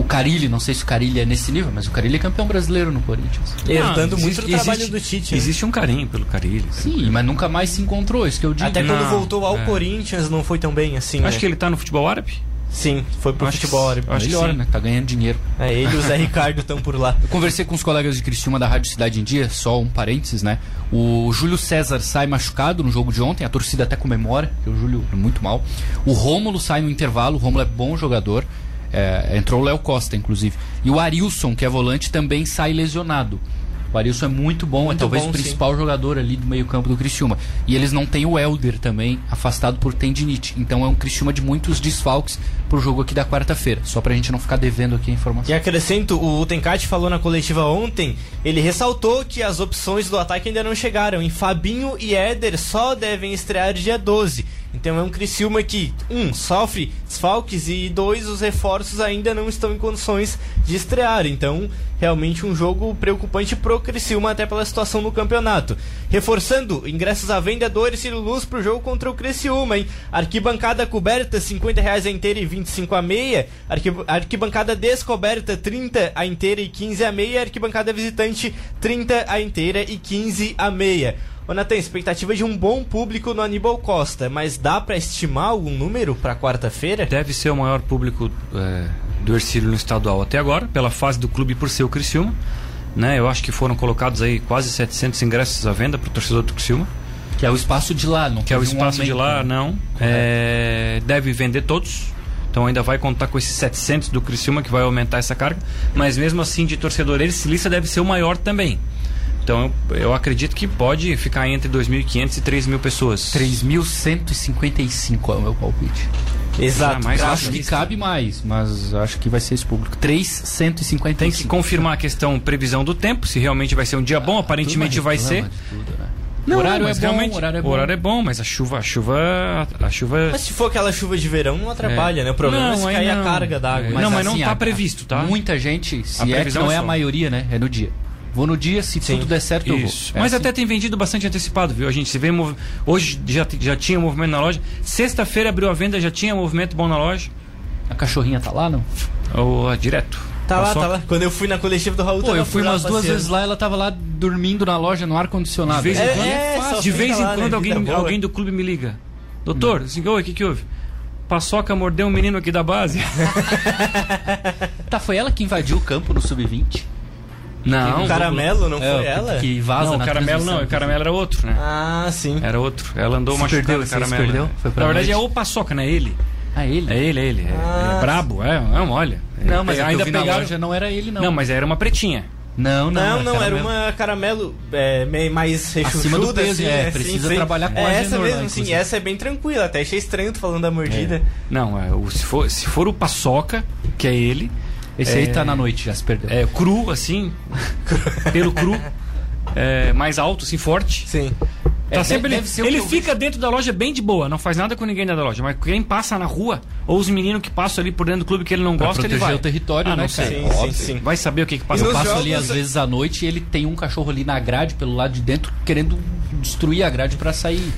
o Carilli, não sei se o Carilli é nesse nível, mas o Carilli é campeão brasileiro no Corinthians. Herdando muito existe- do trabalho existe- do Tite. né? Existe um carinho pelo Carilli. Sim, mas nunca mais se encontrou, isso que eu digo. Até quando Não, voltou ao é. Corinthians não foi tão bem assim. Acho né? que ele tá no futebol árabe. Sim, foi pro Acho que- futebol. árabe. acho que Melhor, né? Tá ganhando dinheiro. É, ele e o Zé Ricardo estão por lá. Eu conversei com os colegas de Criciúma da Rádio Cidade em Dia, só um parênteses, né? O Júlio César sai machucado no jogo de ontem, a torcida até comemora, que o Júlio é muito mal. O Rômulo sai no intervalo, o Rômulo é bom jogador. É, entrou o Léo Costa, inclusive. E o Arilson, que é volante, também sai lesionado. O Arilson é muito bom, Muito é talvez bom, o principal jogador ali do meio-campo do Criciúma. E eles não têm o Helder também, afastado por tendinite. Então é um Criciúma de muitos desfalques pro jogo aqui da quarta-feira. Só pra gente não ficar devendo aqui a informação. E acrescento, o Tencati falou na coletiva ontem, ele ressaltou que as opções do ataque ainda não chegaram. E Fabinho e Éder só devem estrear dia 12. Então é um Criciúma que, um, sofre desfalques e dois, os reforços ainda não estão em condições de estrear. Então, realmente um jogo preocupante pro Criciúma até pela situação no campeonato. Reforçando, ingressos à venda do Ercílio Luz pro jogo contra o Criciúma, hein? Arquibancada coberta, 50 reais a inteira e 25 a meia. Arqui- Arquibancada descoberta, 30 a inteira e 15 a meia. Arquibancada visitante, 30 a inteira e 15 a meia. Ô Natan, expectativa de um bom público no Aníbal Costa, mas dá pra estimar algum número pra quarta-feira? Deve ser o maior público é, do Ercílio no estadual até agora, pela fase do clube por ser o Criciúma. Né? Eu acho que foram colocados aí quase 700 ingressos à venda para o torcedor do Criciúma. Que é o espaço de lá, não Que é o teve um espaço de lá, né? não. É, deve vender todos. Então ainda vai contar com esses 700 do Criciúma que vai aumentar essa carga. Mas mesmo assim, de torcedor ercilista deve ser o maior também. Então eu, eu acredito que pode ficar entre 2.500 e 3.000 pessoas. 3.155 é o meu palpite. Exato. Ah, Acho que cabe mais, mas acho que vai ser esse público. 355. Tem que confirmar a questão previsão do tempo, se realmente vai ser um dia bom, aparentemente vai ser. tudo, né? Não, o horário é mas bom, realmente, o horário é o bom. horário é bom, mas a chuva, a chuva, a chuva Mas se for aquela chuva de verão, não atrapalha, É. né? O problema é Não, se aí cair a não. carga d'água. É. Não, mas não tá a- previsto, tá? Muita gente, se A é que previsão não é é a maioria, né? É no dia. Vou no dia, se Sim. tudo der certo, eu vou. Isso. É Mas assim. até tem vendido bastante antecipado, viu? A gente se vê mov... hoje já, já tinha movimento na loja. Sexta-feira abriu a venda, já tinha movimento bom na loja. A cachorrinha tá lá, não? Ou direto. Tá lá, Passou. tá lá. Quando eu fui na coletiva do Raul, Pô, eu fui umas duas passeando. vezes lá, ela tava lá dormindo na loja no ar-condicionado. De vez em É, quando, é, só de vez em lá, né? quando alguém, Vida boa. alguém do clube me liga. Doutor, assim, oi, o que, que houve? Paçoca mordeu um menino aqui da base. Tá, foi ela que invadiu o campo no Sub-20? Não, O caramelo, não É, foi que- ela? Que vaza não, na o caramelo não, o caramelo era outro, né? Ah, sim. Era outro. Ela andou Se machucando perdeu, o se caramelo. perdeu? né? Foi pra Na verdade noite? é o paçoca, né? Ele. Ah, ele? É ele, é ele. É, Ah, é brabo, é, é um olha. Não, mas É, ainda pegaram. loja não era ele, não. Não, mas era uma pretinha. Não, Não, não, era caramelo. uma caramelo é, meio mais rechuchuda, do peso, assim, é, precisa Sim, sim. trabalhar com é a essa mesmo, sim, essa é bem tranquila, até achei estranho tu falando da mordida. Não, é, o- se, for, se for o paçoca, que é ele, Esse aí É. tá na noite, já se perdeu. é cru, assim, pelo cru, é, mais alto, assim, forte. Sim. Tá É, sempre ele ele fica dentro da loja bem de boa, não faz nada com ninguém dentro da loja. Mas quem passa na rua, ou os meninos que passam ali por dentro do clube que ele não Pra gosta, ele vai. o território, Ah, né, não sei. cara? Sim, Óbvio. sim, sim. Vai saber o que, que passa. Eu passo ali jogos- às vezes à noite e ele tem um cachorro ali na grade, pelo lado de dentro, querendo destruir a grade pra sair.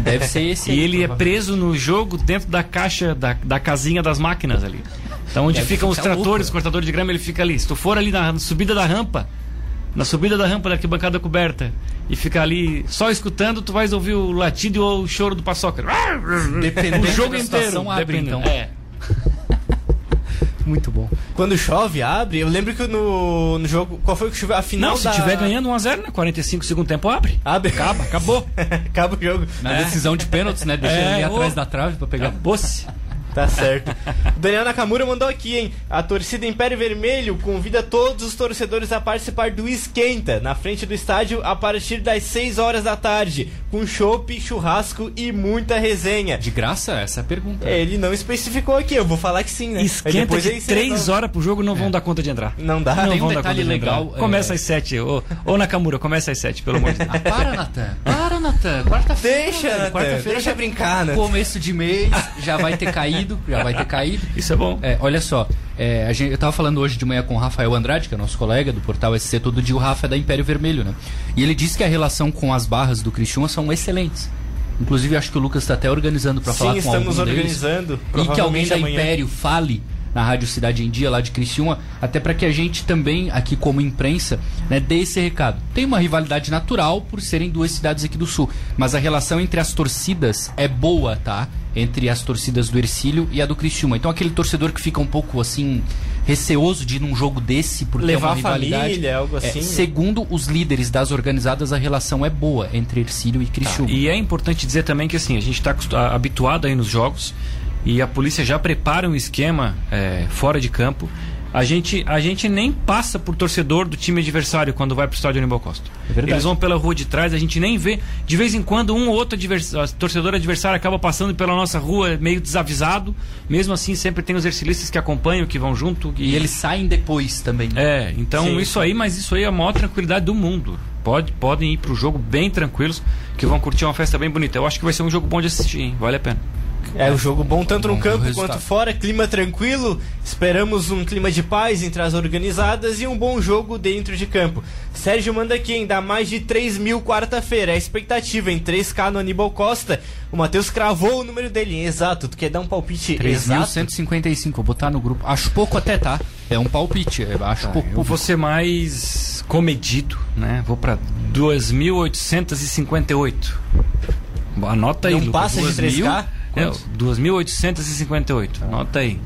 Deve ser esse E aí, ele é preso no jogo dentro da caixa, da, da casinha das máquinas ali. Então onde Deve ficam os louco, tratores, né? cortadores de grama, ele fica ali. Se tu for ali na subida da rampa, na subida da rampa da arquibancada coberta, e ficar ali só escutando, tu vais ouvir o latido ou o choro do paçoca. Dependendo o jogo da inteiro. situação, abre, dependendo. então. É. Muito bom. Quando chove, abre. Eu lembro que no, no jogo. Qual foi que choveu? A final Não, se da... tiver ganhando 1x0, né? 45 segundo tempo abre. Abre. Acaba, acabou. Acaba o jogo. Na É. decisão de pênaltis, né? Deixa É, ele atrás da trave pra pegar. Acabou-se. Tá certo. O Daniel Nakamura mandou aqui, hein? A torcida Império Vermelho convida todos os torcedores a participar do Esquenta, na frente do estádio, a partir das 6 horas da tarde, com chopp, churrasco e muita resenha. De graça? Essa é a pergunta. É, Ele não especificou aqui, eu vou falar que sim, né? Aí Esquenta depois que aí você 3 resolve. horas pro jogo não vão dar conta de entrar. Não dá. Tem um vão dar detalhe conta de entrar. legal, é- Começa às 7. Ô, ô Nakamura, começa às 7, pelo amor de Deus. Ah, para, Natan. Para, Natan. Quarta-feira. Deixa. Natan, Quarta-feira deixa já brincar, né? Começo de mês, já vai ter caído, já vai ter caído. Isso é bom. É, olha só, é, a gente, eu tava falando hoje de manhã com o Rafael Andrade, que é nosso colega do portal SC Todo Dia, o Rafa é da Império Vermelho, né? E ele disse que a relação com as barras do Criciúma são excelentes. Inclusive, acho que o Lucas está até organizando para falar Sim, com estamos algum deles. organizando. E que alguém da amanhã. Império fale na Rádio Cidade em Dia, lá de Criciúma, até para que a gente também, aqui como imprensa, né, dê esse recado. Tem uma rivalidade natural por serem duas cidades aqui do Sul, mas a relação entre as torcidas é boa, tá? Entre as torcidas do Ercílio e a do Criciúma. Então aquele torcedor que fica um pouco assim receoso de ir num jogo desse porque Levar é uma rivalidade. família, algo é, assim, né? segundo os líderes das organizadas, a relação é boa entre Ercílio e Criciúma. E é importante dizer também que assim, a gente está habituado aí nos jogos e a polícia já prepara um esquema é, fora de campo. A gente, a gente nem passa por torcedor do time adversário quando vai pro estádio Aníbal Costa. É. Eles vão pela rua de trás, a gente nem vê. De vez em quando, um ou outro advers- torcedor adversário acaba passando pela nossa rua meio desavisado. Mesmo assim, sempre tem os ercilistas que acompanham, que vão junto. E eles saem depois também. É, então Sim, isso aí, mas isso aí é a maior tranquilidade do mundo. Pode, podem ir pro jogo bem tranquilos, que vão curtir uma festa bem bonita. Eu acho que vai ser um jogo bom de assistir, hein? Vale a pena. É um jogo bom tanto no campo resultado. quanto fora, clima tranquilo. Esperamos um clima de paz entre as organizadas e um bom jogo dentro de campo. Sérgio manda aqui, hein? Dá mais de 3 mil quarta-feira. É a expectativa em 3K no Aníbal Costa. O Matheus cravou o número dele. hein? Exato, tu quer dar um palpite exato? 3.155, vou botar no grupo. Acho pouco até, tá? É um palpite, acho pouco. Eu vou ser mais comedido, né? Vou pra 2.858. Anota aí, Não Lucas. passa de 3K? É, 2.858. Anota aí.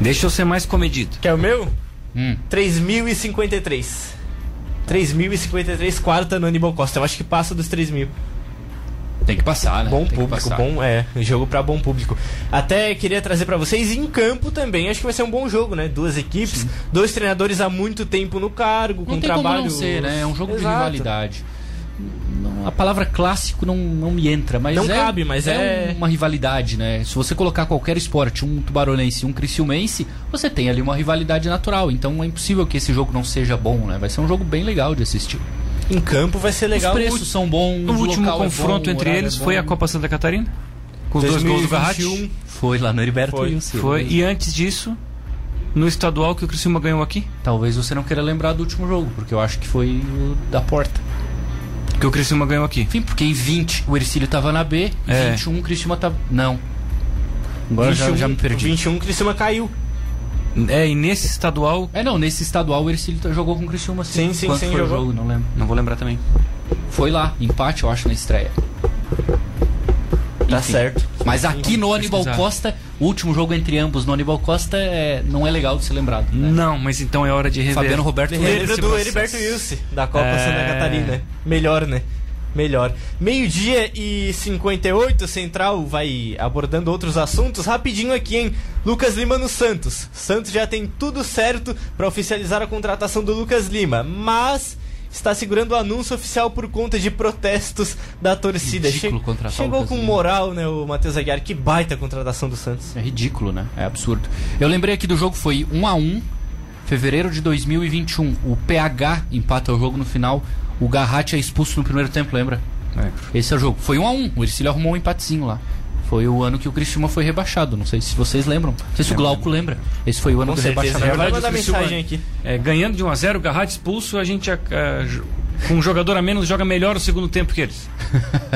Deixa eu ser mais comedido. Quer o meu? Hum. 3.053. 3.053 quarta no Aníbal Costa. Eu acho que passa dos 3 mil. Tem que passar, né? Bom Tem público, bom, é, jogo pra bom público. Até queria trazer pra vocês em campo também, acho que vai ser um bom jogo, né? Duas equipes, dois treinadores há muito tempo no cargo, Não com tem trabalho. como não ser, né? É um jogo de Exato. rivalidade. Não- a palavra clássico não, não me entra, mas Não é, cabe, mas é- uma rivalidade, né? Se você colocar qualquer esporte, um tubaronense e um criciumense, você tem ali uma rivalidade natural. Então é impossível que esse jogo não seja bom, né? Vai ser um jogo bem legal de assistir. Em campo vai ser legal. Os preços são bons, O último local é confronto bom, o entre eles é foi a bom. Copa Santa Catarina? Com os dois gols do Garratti? 2021. Foi lá no Heriberto Foi, Wilson. Foi. E antes disso, no estadual que o Criciúma ganhou aqui? Talvez você não queira lembrar do último jogo, porque eu acho que foi o da porta. Que o Criciúma ganhou aqui. Enfim, porque em 20 o Ercílio tava na B, em É. 21 o Criciúma tava. Não. Agora já, 21, já me perdi. 21, Criciúma caiu. É, e nesse estadual, É, não, nesse estadual o Ercílio tá- jogou com o Criciúma sim. Sim, sim, Quanto sim, foi jogou. o jogo? Não lembro. não vou lembrar também. Foi lá, empate, eu acho, na estreia. Tá Enfim. certo. Mas aqui no Aníbal pesquisar. Costa, o último jogo entre ambos no Aníbal Costa é, não é legal de ser lembrado. né? Não, mas então é hora de rever. Fabiano Roberto Lembra do processo. Heriberto Wilson, da Copa É. Santa Catarina. Melhor, né? Melhor. Meio-dia e 58, Central vai abordando outros assuntos. Rapidinho aqui, hein? Lucas Lima no Santos. Santos já tem tudo certo para oficializar a contratação do Lucas Lima, mas está segurando o anúncio oficial por conta de protestos da torcida. Ridículo o chegou com moral, né, o Matheus Aguiar. Que baita contratação do Santos. É ridículo, né? É absurdo. Eu lembrei aqui do jogo, foi 1 a 1 fevereiro de 2021. O PH empata o jogo no final. O Garratti é expulso no primeiro tempo, lembra? É. Esse é o jogo. Foi 1 a 1 O Ercílio arrumou um empatezinho lá. Foi o ano que o Criciúma foi rebaixado. Não sei se vocês lembram. Não sei se o Glauco lembra. Esse foi o ano Com do certeza. vai verdade, mandar o Criciúma- mensagem aqui. É, ganhando de 1 a 0 o Garratti expulso, a gente, com um jogador a menos, joga melhor o segundo tempo que eles.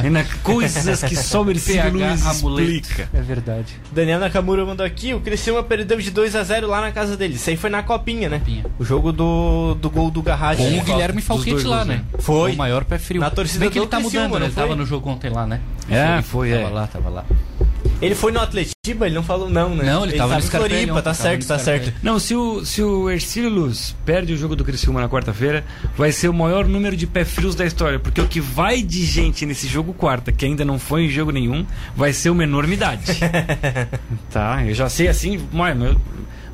E na coisas que só o Ercílio Luiz explica. É verdade. Daniel Nakamura mandou aqui, o Criciúma perdeu de 2 a 0 lá na casa dele. Isso aí foi na copinha, né? Copinha. O jogo do, do gol do Garratti. Com o Guilherme Falquete lá, né? né? Foi. O maior pé frio. Na torcida Bem que ele tá Criciúma, mudando, né? Ele foi? tava no jogo ontem lá, né? É, foi, Tava é. lá, tava lá. Ele foi no Atletiba, ele não falou não, né? Não, ele tava no em Scarpelli Floripa, ontem, tá tava certo, no tá certo. Não, se o, se o Ercílio Luz perde o jogo do Criciúma na quarta-feira, vai ser o maior número de pé frios da história. Porque o que vai de gente nesse jogo quarta, que ainda não foi em jogo nenhum, vai ser uma enormidade. tá, eu já sei assim, mas, meu,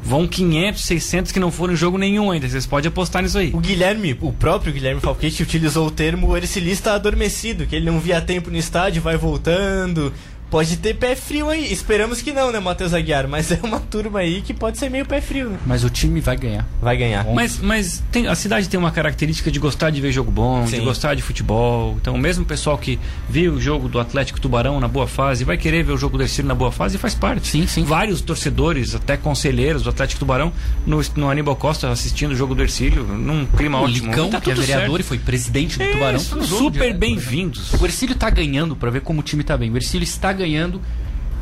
vão 500, 600 que não foram em jogo nenhum ainda. Vocês podem apostar nisso aí. O Guilherme, o próprio Guilherme Falquete utilizou o termo ercilista adormecido, que ele não via tempo no estádio, vai voltando. Pode ter pé frio aí. Esperamos que não, né, Matheus Aguiar? Mas é uma turma aí que pode ser meio pé frio, né? Mas o time vai ganhar. Vai ganhar. Mas, mas tem, a cidade tem uma característica de gostar de ver jogo bom, Sim. de gostar de futebol. Então, mesmo o pessoal que viu o jogo do Atlético Tubarão na boa fase, vai querer ver o jogo do Ercílio na boa fase e faz parte. Sim, sim. Vários torcedores, até conselheiros do Atlético Tubarão, no, no Aníbal Costa assistindo o jogo do Ercílio, num clima O ótimo. Licão, Tá que é vereador certo. e foi presidente do Tubarão. Super bem-vindos. O Ercílio tá ganhando, pra ver como o time tá bem. O Ercílio está ganhando,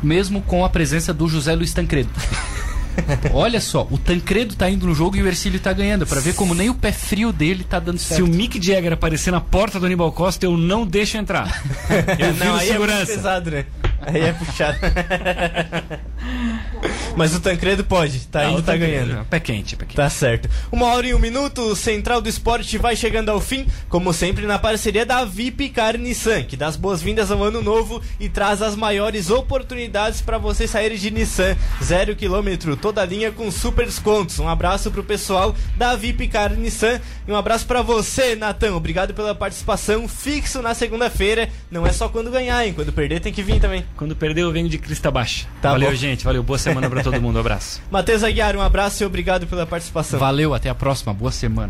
mesmo com a presença do José Luiz Tancredo. Olha só, o Tancredo tá indo no jogo e o Ercílio tá ganhando, pra ver como nem o pé frio dele tá dando Se certo. o Mick Jagger aparecer na porta do Aníbal Costa, eu não deixo entrar. Eu viro Não, aí é muito segurança. pesado, né? Aí é puxado. Mas o Tancredo pode, tá Ah, indo, tá Tancredo, ganhando. Pé quente, pé quente. Tá certo. Uma hora e um minuto, o Central do Esporte vai chegando ao fim, como sempre na parceria da VIP Car Nissan, que dá as boas-vindas ao ano novo e traz as maiores oportunidades para você sair de Nissan. Zero quilômetro, toda linha com super descontos. Um abraço pro pessoal da VIP Car Nissan e um abraço para você, Natan. Obrigado pela participação fixo na segunda-feira. Não é só quando ganhar, hein? Quando perder tem que vir também. Quando perder, eu venho de crista baixa. Tá Valeu, bom. gente. Valeu. Boa semana pra todo mundo. Um abraço. Matheus Aguiar, um abraço e obrigado pela participação. Valeu, até a próxima, boa semana.